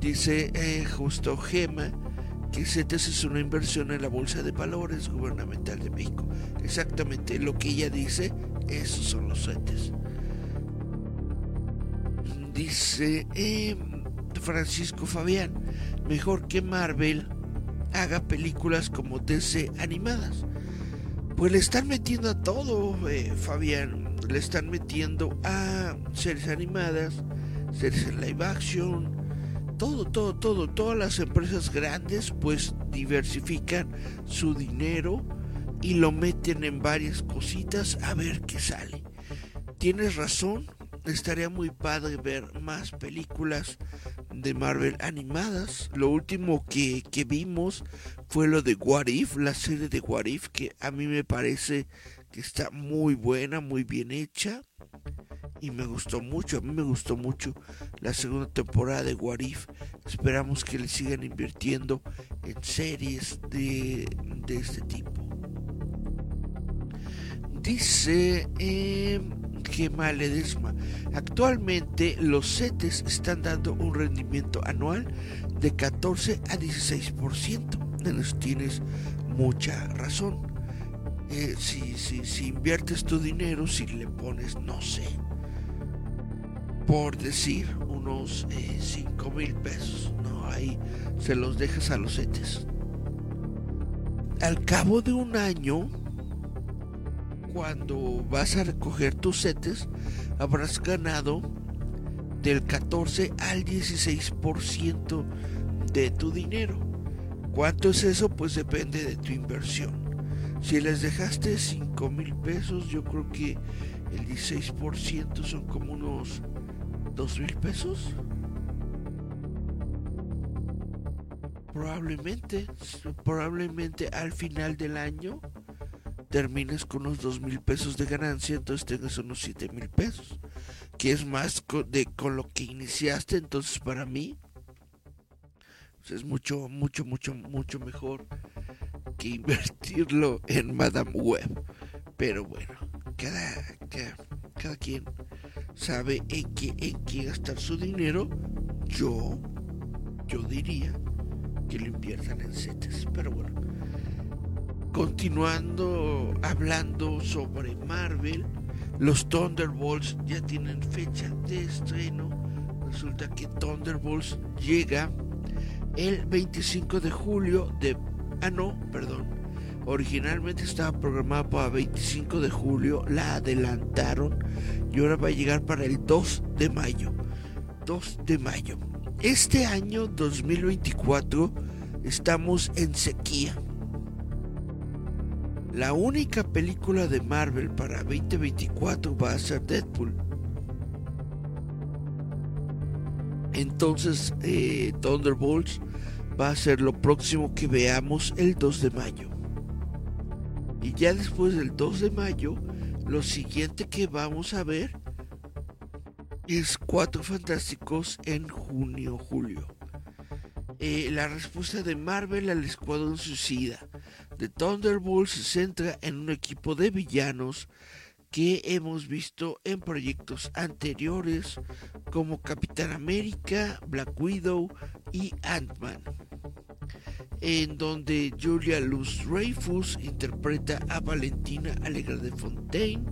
Dice eh, justo Gema que CETES es una inversión en la Bolsa de Valores Gubernamental de México. Exactamente lo que ella dice, esos son los CETES. Dice eh, Francisco Fabián, mejor que Marvel haga películas como DC animadas. Pues le están metiendo a todo, eh, Fabián. Le están metiendo a series animadas, series en live action, todo, todo, todo. Todas las empresas grandes pues diversifican su dinero y lo meten en varias cositas a ver qué sale. Tienes razón, estaría muy padre ver más películas de Marvel animadas. Lo último que, que, vimos fue lo de What If, la serie de What If, que a mí me parece que está muy buena, muy bien hecha. Y me gustó mucho, a mí me gustó mucho la segunda temporada de What If. Esperamos que le sigan invirtiendo en series de, de este tipo. Dice... Eh. Actualmente los CETES están dando un rendimiento anual de 14 a 16%. En eso tienes mucha razón. Eh, si, si, si inviertes tu dinero, si le pones, no sé, por decir, unos 5 eh, mil pesos, no, ahí se los dejas a los CETES. Al cabo de un año, cuando vas a recoger tus setes, habrás ganado del 14 al 16% de tu dinero. ¿Cuánto es eso? Pues depende de tu inversión. Si les dejaste 5 mil pesos, yo creo que el 16% son como unos 2 mil pesos. Probablemente, probablemente al final del año termines con unos dos mil pesos de ganancia, entonces tengas unos siete mil pesos, que es más de, con lo que iniciaste, entonces para mí pues es mucho, mucho, mucho, mucho mejor que invertirlo en Madame Web. Pero bueno, cada, cada, cada quien sabe en qué, en qué gastar su dinero. Yo, yo diría que lo inviertan en CETES. Pero bueno, Continuando hablando sobre Marvel, los Thunderbolts ya tienen fecha de estreno. Resulta que Thunderbolts llega el 25 de julio de... Ah, no, perdón. Originalmente estaba programada para 25 de julio, la adelantaron y ahora va a llegar para el 2 de mayo. 2 de mayo. Este año 2024 estamos en sequía la única película de Marvel para 2024 va a ser Deadpool. Entonces, eh, Thunderbolts va a ser lo próximo que veamos el 2 de mayo. Y ya después del 2 de mayo, lo siguiente que vamos a ver es Cuatro Fantásticos en junio-julio. Eh, la respuesta de Marvel al Escuadrón Suicida The Thunderbolts se centra en un equipo de villanos que hemos visto en proyectos anteriores como Capitán América, Black Widow y Ant-Man. En donde Julia Luz Dreyfus interpreta a Valentina Alegre de Fontaine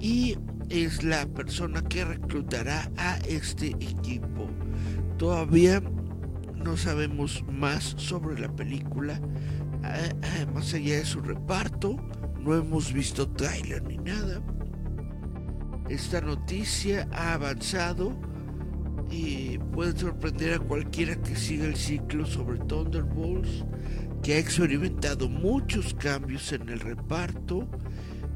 y es la persona que reclutará a este equipo. Todavía no sabemos más sobre la película, más allá de su reparto, no hemos visto trailer ni nada. Esta noticia ha avanzado y puede sorprender a cualquiera que siga el ciclo sobre Thunderbolts, que ha experimentado muchos cambios en el reparto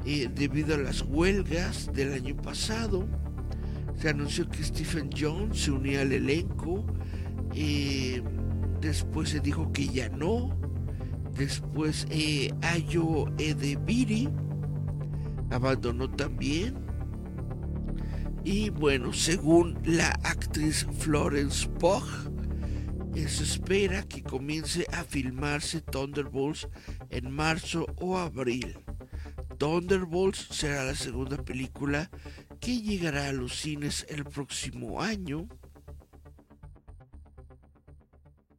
eh, debido a las huelgas del año pasado. Se anunció que Stephen Jones se unía al elenco. Eh, después se dijo que ya no. Después eh, Ayo Edebiri abandonó también. Y bueno, según la actriz Florence Pugh, se espera que comience a filmarse Thunderbolts en marzo o abril. Thunderbolts será la segunda película que llegará a los cines el próximo año.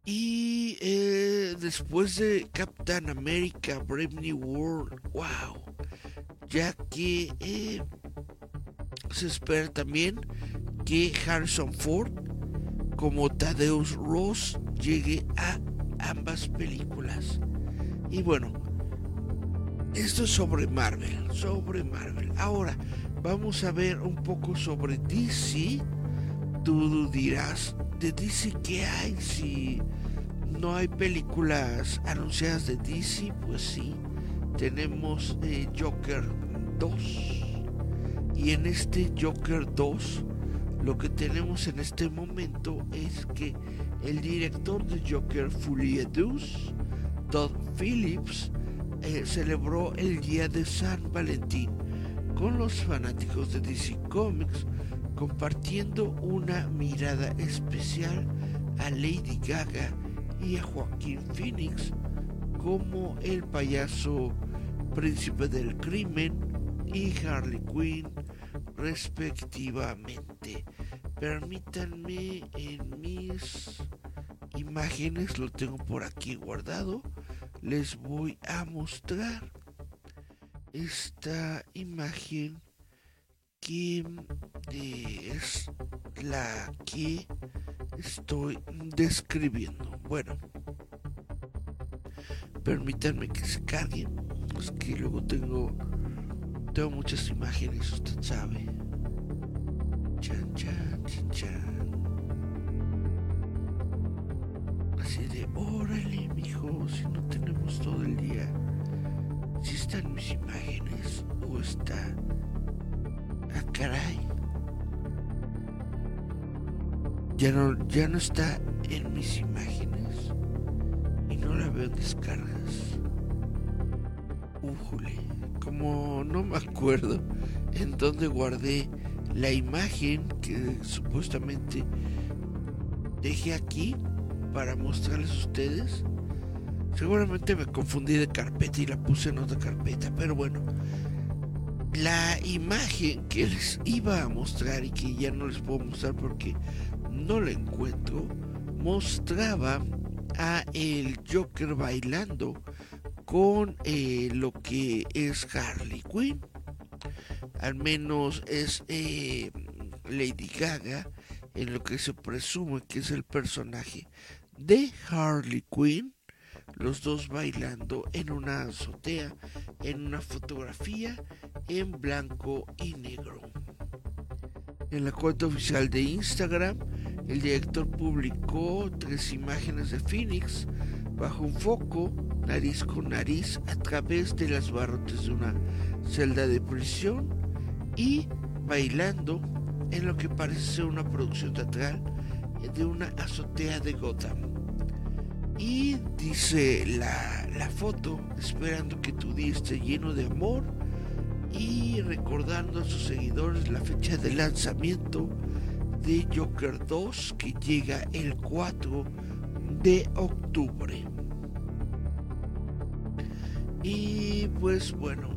Y eh, después de Captain America Brave New World, wow, ya que eh, se espera también que Harrison Ford como Thaddeus Ross llegue a ambas películas. Y bueno, esto es sobre Marvel, sobre Marvel. Ahora, vamos a ver un poco sobre DC. Tú dirás, ¿de DC qué hay? Si no hay películas anunciadas de DC, pues sí. Tenemos eh, Joker 2 y en este Joker 2 lo que tenemos en este momento es que el director de Joker Fully Todd Phillips, eh, celebró el día de San Valentín con los fanáticos de DC Comics compartiendo una mirada especial a Lady Gaga y a Joaquín Phoenix como el payaso príncipe del crimen y Harley Quinn respectivamente. Permítanme en mis imágenes, lo tengo por aquí guardado, les voy a mostrar esta imagen que es la que estoy describiendo. Bueno, permítanme que se carguen, es que luego tengo tengo muchas imágenes, usted sabe. Chan, chan, chan, chan. Así de, órale, mijo, si no tenemos todo el día. Si están mis imágenes o está. Ah, caray. Ya no, ya no está en mis imágenes. Y no la veo en descargas. Újule como no me acuerdo en dónde guardé la imagen que supuestamente dejé aquí para mostrarles a ustedes. Seguramente me confundí de carpeta y la puse en otra carpeta, pero bueno. La imagen que les iba a mostrar y que ya no les puedo mostrar porque no la encuentro, mostraba a el Joker bailando con eh, lo que es Harley Quinn. Al menos es eh, Lady Gaga en lo que se presume que es el personaje de Harley Quinn. Los dos bailando en una azotea, en una fotografía en blanco y negro. En la cuenta oficial de Instagram, el director publicó tres imágenes de Phoenix bajo un foco nariz con nariz a través de las barrotes de una celda de prisión y bailando en lo que parece ser una producción teatral de una azotea de Gotham. Y dice la, la foto, esperando que tu día esté lleno de amor y recordando a sus seguidores la fecha de lanzamiento de Joker 2 que llega el 4 de octubre. Y pues bueno,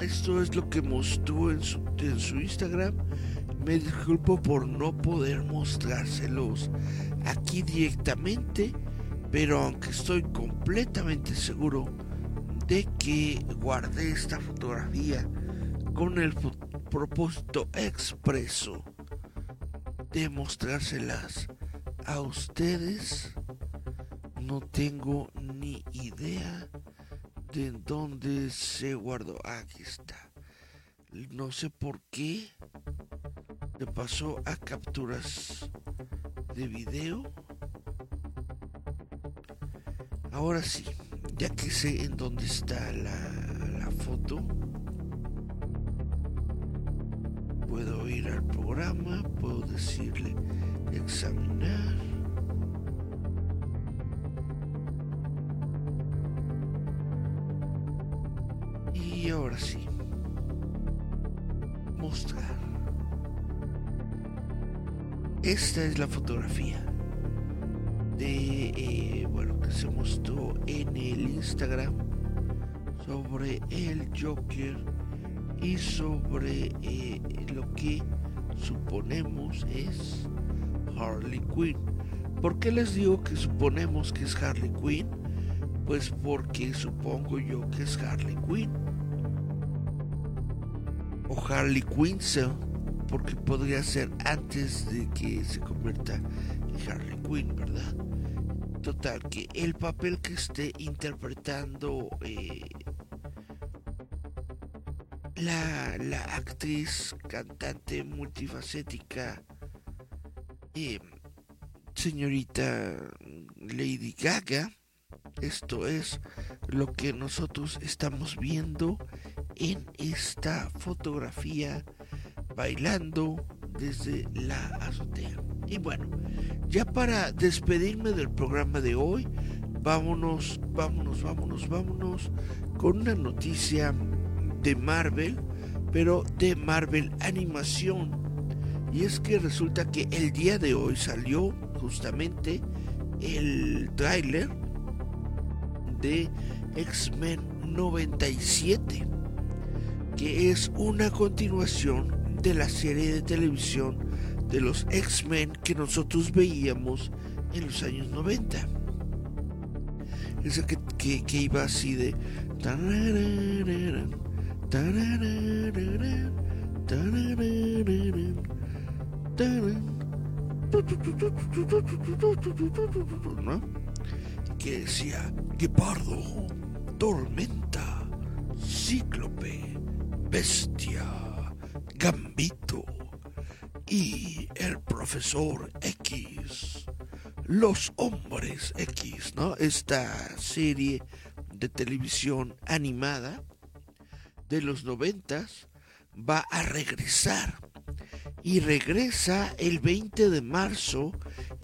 esto es lo que mostró en su, en su Instagram. Me disculpo por no poder mostrárselos aquí directamente, pero aunque estoy completamente seguro de que guardé esta fotografía con el propósito expreso de mostrárselas a ustedes, no tengo ni idea de dónde se guardó. Aquí está. No sé por qué le pasó a capturas de video. Ahora sí, ya que sé en dónde está la, la foto, puedo ir al programa, puedo decirle examinar. Ahora sí, mostrar. Esta es la fotografía de, eh, bueno, que se mostró en el Instagram sobre el Joker y sobre eh, lo que suponemos es Harley Quinn. ¿Por qué les digo que suponemos que es Harley Quinn? Pues porque supongo yo que es Harley Quinn. O Harley Quinn, porque podría ser antes de que se convierta en Harley Quinn, ¿verdad? Total, que el papel que esté interpretando eh, la, la, actriz, cantante multifacética, eh, señorita Lady Gaga, esto es lo que nosotros estamos viendo en esta fotografía bailando desde la azotea. Y bueno, ya para despedirme del programa de hoy, vámonos, vámonos, vámonos, vámonos con una noticia de Marvel, pero de Marvel Animación. Y es que resulta que el día de hoy salió justamente el tráiler de X-Men 97, que es una continuación de la serie de televisión de los X-Men que nosotros veíamos en los años 90. Esa que, que, iba así de... ¿No? Que decía Guepardo, Tormenta, Cíclope, Bestia, Gambito y el profesor X. Los hombres X, ¿no? Esta serie de televisión animada de los noventas va a regresar y regresa el 20 de marzo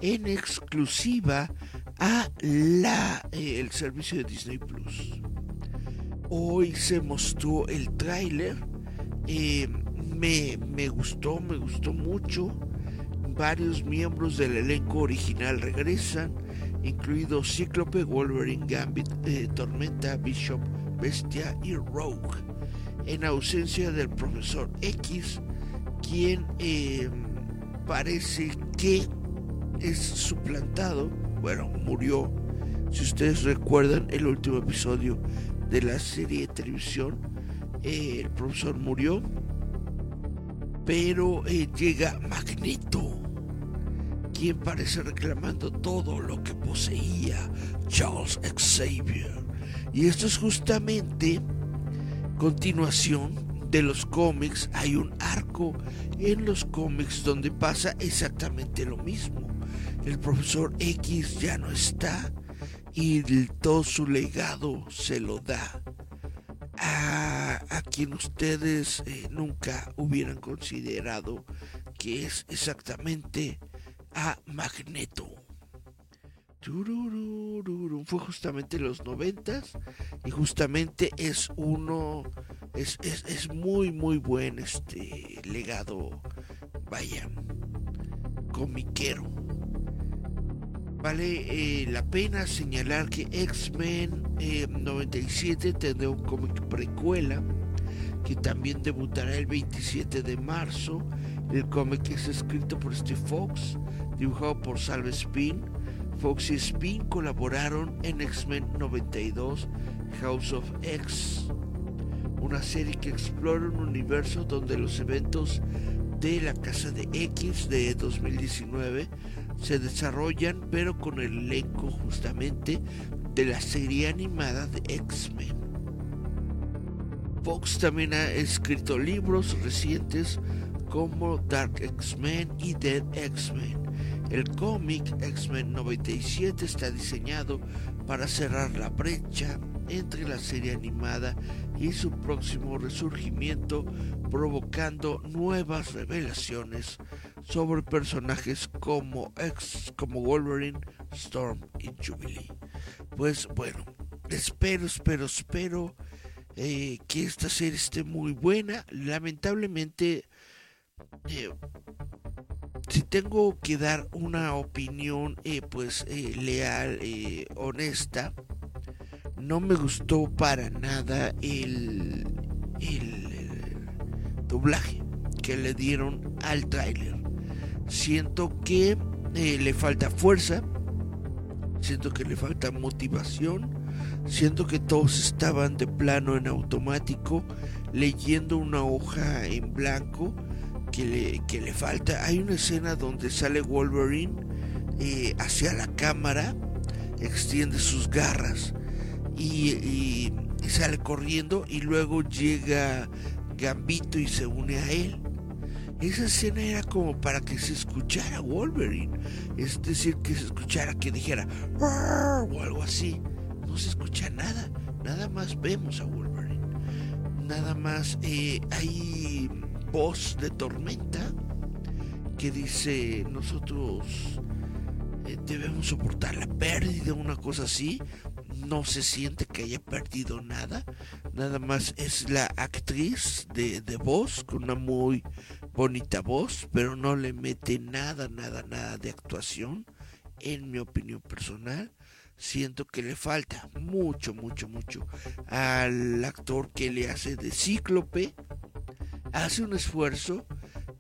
en exclusiva a la eh, el servicio de Disney Plus. Hoy se mostró el tráiler. Eh, me, me gustó, me gustó mucho. Varios miembros del elenco original regresan, incluido Cíclope, Wolverine, Gambit, eh, Tormenta, Bishop, Bestia y Rogue. En ausencia del profesor X, quien eh, parece que es suplantado, bueno, murió. Si ustedes recuerdan el último episodio de la serie de televisión, eh, el profesor murió pero eh, llega Magneto, quien parece reclamando todo lo que poseía Charles Xavier. Y esto es justamente continuación de los cómics. Hay un arco en los cómics donde pasa exactamente lo mismo. El profesor X ya no está y todo su legado se lo da a, quien ustedes eh, nunca hubieran considerado que es exactamente a Magneto. Fue justamente los noventas y justamente es uno, es, es, muy muy buen este legado, vaya, comiquero. Vale eh, la pena señalar que X-Men 97 eh, tendrá un cómic precuela que también debutará el 27 de marzo. El cómic es escrito por Steve Fox, dibujado por Salve Spin, Fox y Spin colaboraron en X-Men 92 House of X, una serie que explora un universo donde los eventos de la Casa de X de 2019 se desarrollan pero con el elenco justamente de la serie animada de X-Men. Fox también ha escrito libros recientes como Dark X-Men y Dead X-Men. El cómic X-Men 97 está diseñado para cerrar la brecha entre la serie animada y su próximo resurgimiento, provocando nuevas revelaciones sobre personajes como X, como Wolverine, Storm y Jubilee. Pues bueno, espero, espero, espero eh, que esta serie esté muy buena. Lamentablemente, eh, si tengo que dar una opinión, eh, pues leal, honesta, no me gustó para nada el, el, doblaje que le dieron al tráiler. Siento que le falta fuerza, siento que le falta motivación siento que todos estaban de plano en automático, leyendo una hoja en blanco que le, que le falta. Hay una escena donde sale Wolverine eh, hacia la cámara, extiende sus garras y, sale corriendo y luego llega Gambito y se une a él. Esa escena era como para que se escuchara Wolverine, es decir, que se escuchara que dijera o algo así. No se escucha nada, nada más vemos a Wolverine, nada más eh, hay voz de tormenta que dice nosotros eh, debemos soportar la pérdida, una cosa así, no se siente que haya perdido nada, nada más es la actriz de, de, voz, con una muy bonita voz, pero no le mete nada, nada, nada de actuación, en mi opinión personal siento que le falta mucho, mucho, mucho al actor que le hace de cíclope. Hace un esfuerzo,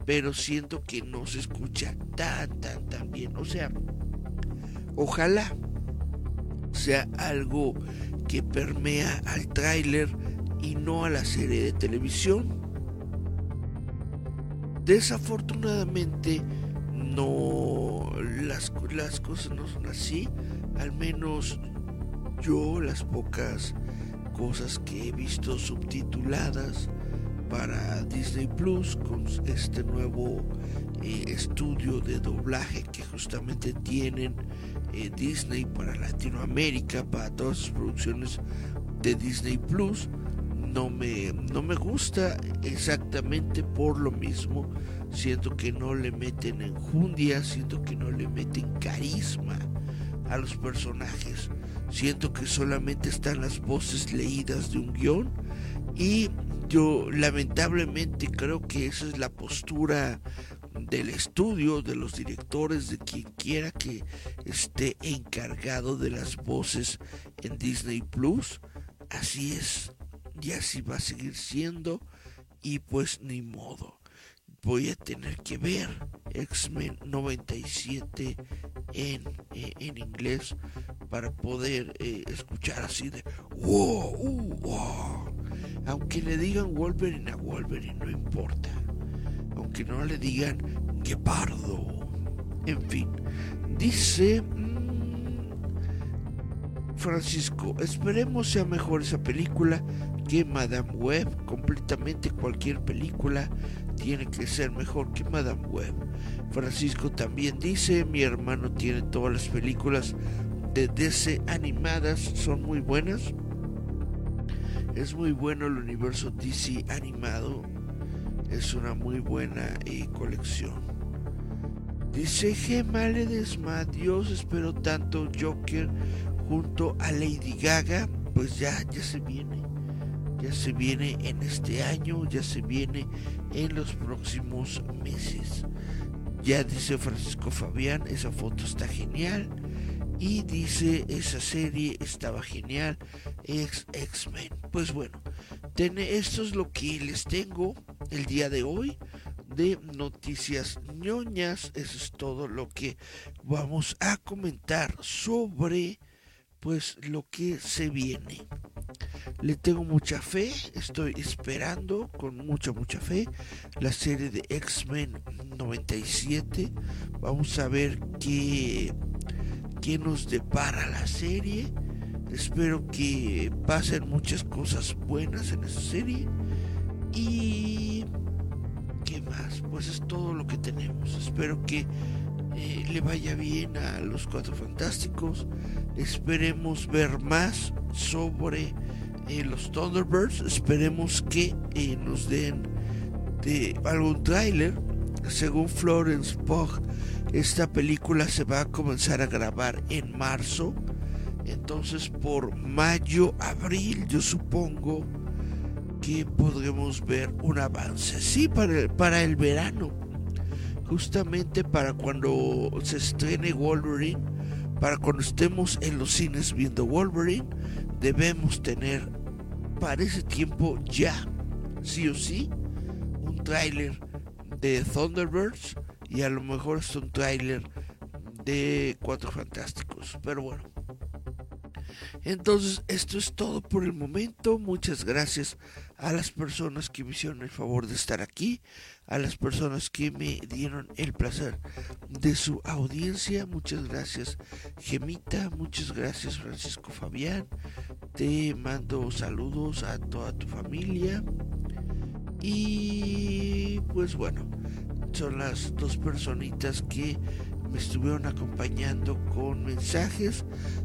pero siento que no se escucha tan, tan, tan bien. O sea, ojalá sea algo que permea al tráiler y no a la serie de televisión. Desafortunadamente, no las, las cosas no son así al menos yo las pocas cosas que he visto subtituladas para Disney Plus con este nuevo eh, estudio de doblaje que justamente tienen eh, Disney para Latinoamérica para todas sus producciones de Disney Plus no me no me gusta exactamente por lo mismo siento que no le meten enjundia siento que no le meten carisma a los personajes. Siento que solamente están las voces leídas de un guion y yo lamentablemente creo que esa es la postura del estudio, de los directores, de quien quiera que esté encargado de las voces en Disney Plus. Así es, y así va a seguir siendo, y pues ni modo. Voy a tener que ver X-Men 97 en, eh, en, inglés para poder eh, escuchar así de wow, uh, wow. Aunque le digan Wolverine a Wolverine, no importa. Aunque no le digan pardo En fin, dice mm, Francisco, esperemos sea mejor esa película que Madame Web. Completamente cualquier película tiene que ser mejor que Madame Web. Francisco también dice, mi hermano tiene todas las películas de DC animadas, son muy buenas. Es muy bueno el universo DC animado. Es una muy buena eh, colección. Dice Gemma Ledesma, Dios espero tanto Joker junto a Lady Gaga. Pues ya, ya se viene ya se viene en este año, ya se viene en los próximos meses. Ya dice Francisco Fabián, esa foto está genial. Y dice, esa serie estaba genial, X-Men. Pues bueno, esto es lo que les tengo el día de hoy. de noticias ñoñas. Eso es todo lo que vamos a comentar sobre pues lo que se viene. Le tengo mucha fe, estoy esperando con mucha, mucha fe la serie de X-Men 97. Vamos a ver qué, qué nos depara la serie. Espero que pasen muchas cosas buenas en esa serie. Y... ¿Qué más? Pues es todo lo que tenemos. Espero que eh, le vaya bien a los Cuatro Fantásticos. Esperemos ver más sobre eh, los Thunderbirds. Esperemos que eh, nos den de algún tráiler. Según Florence Pugh, esta película se va a comenzar a grabar en marzo. Entonces por mayo, abril, yo supongo que podremos ver un avance. Sí, para el, para el verano. Justamente para cuando se estrene Wolverine. Para cuando estemos en los cines viendo Wolverine. Debemos tener para ese tiempo ya, sí o sí, un tráiler de Thunderbirds. Y a lo mejor es un tráiler de Cuatro Fantásticos. Pero bueno. Entonces, esto es todo por el momento. Muchas gracias a las personas que me hicieron el favor de estar aquí, a las personas que me dieron el placer de su audiencia. Muchas gracias, Gemita. Muchas gracias, Francisco Fabián. Te mando saludos a toda tu familia. Y pues bueno, son las dos personitas que me estuvieron acompañando con mensajes.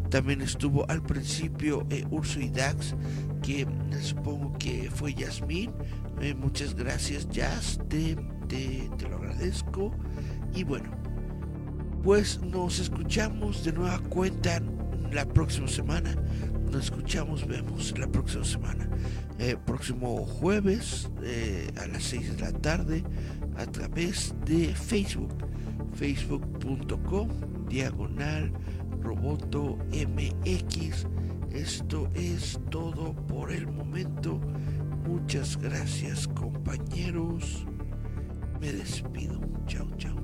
También estuvo al principio eh, Urso y Dax, que supongo que fue Yasmín. Eh, muchas gracias, Jazz, te, te, lo agradezco. Y bueno, pues nos escuchamos de nueva cuenta la próxima semana. Nos escuchamos, vemos la próxima semana. Eh, próximo jueves a las 6 de la tarde a través de Facebook facebook.com diagonal roboto mx esto es todo por el momento. Muchas gracias compañeros. Me despido. Chao chao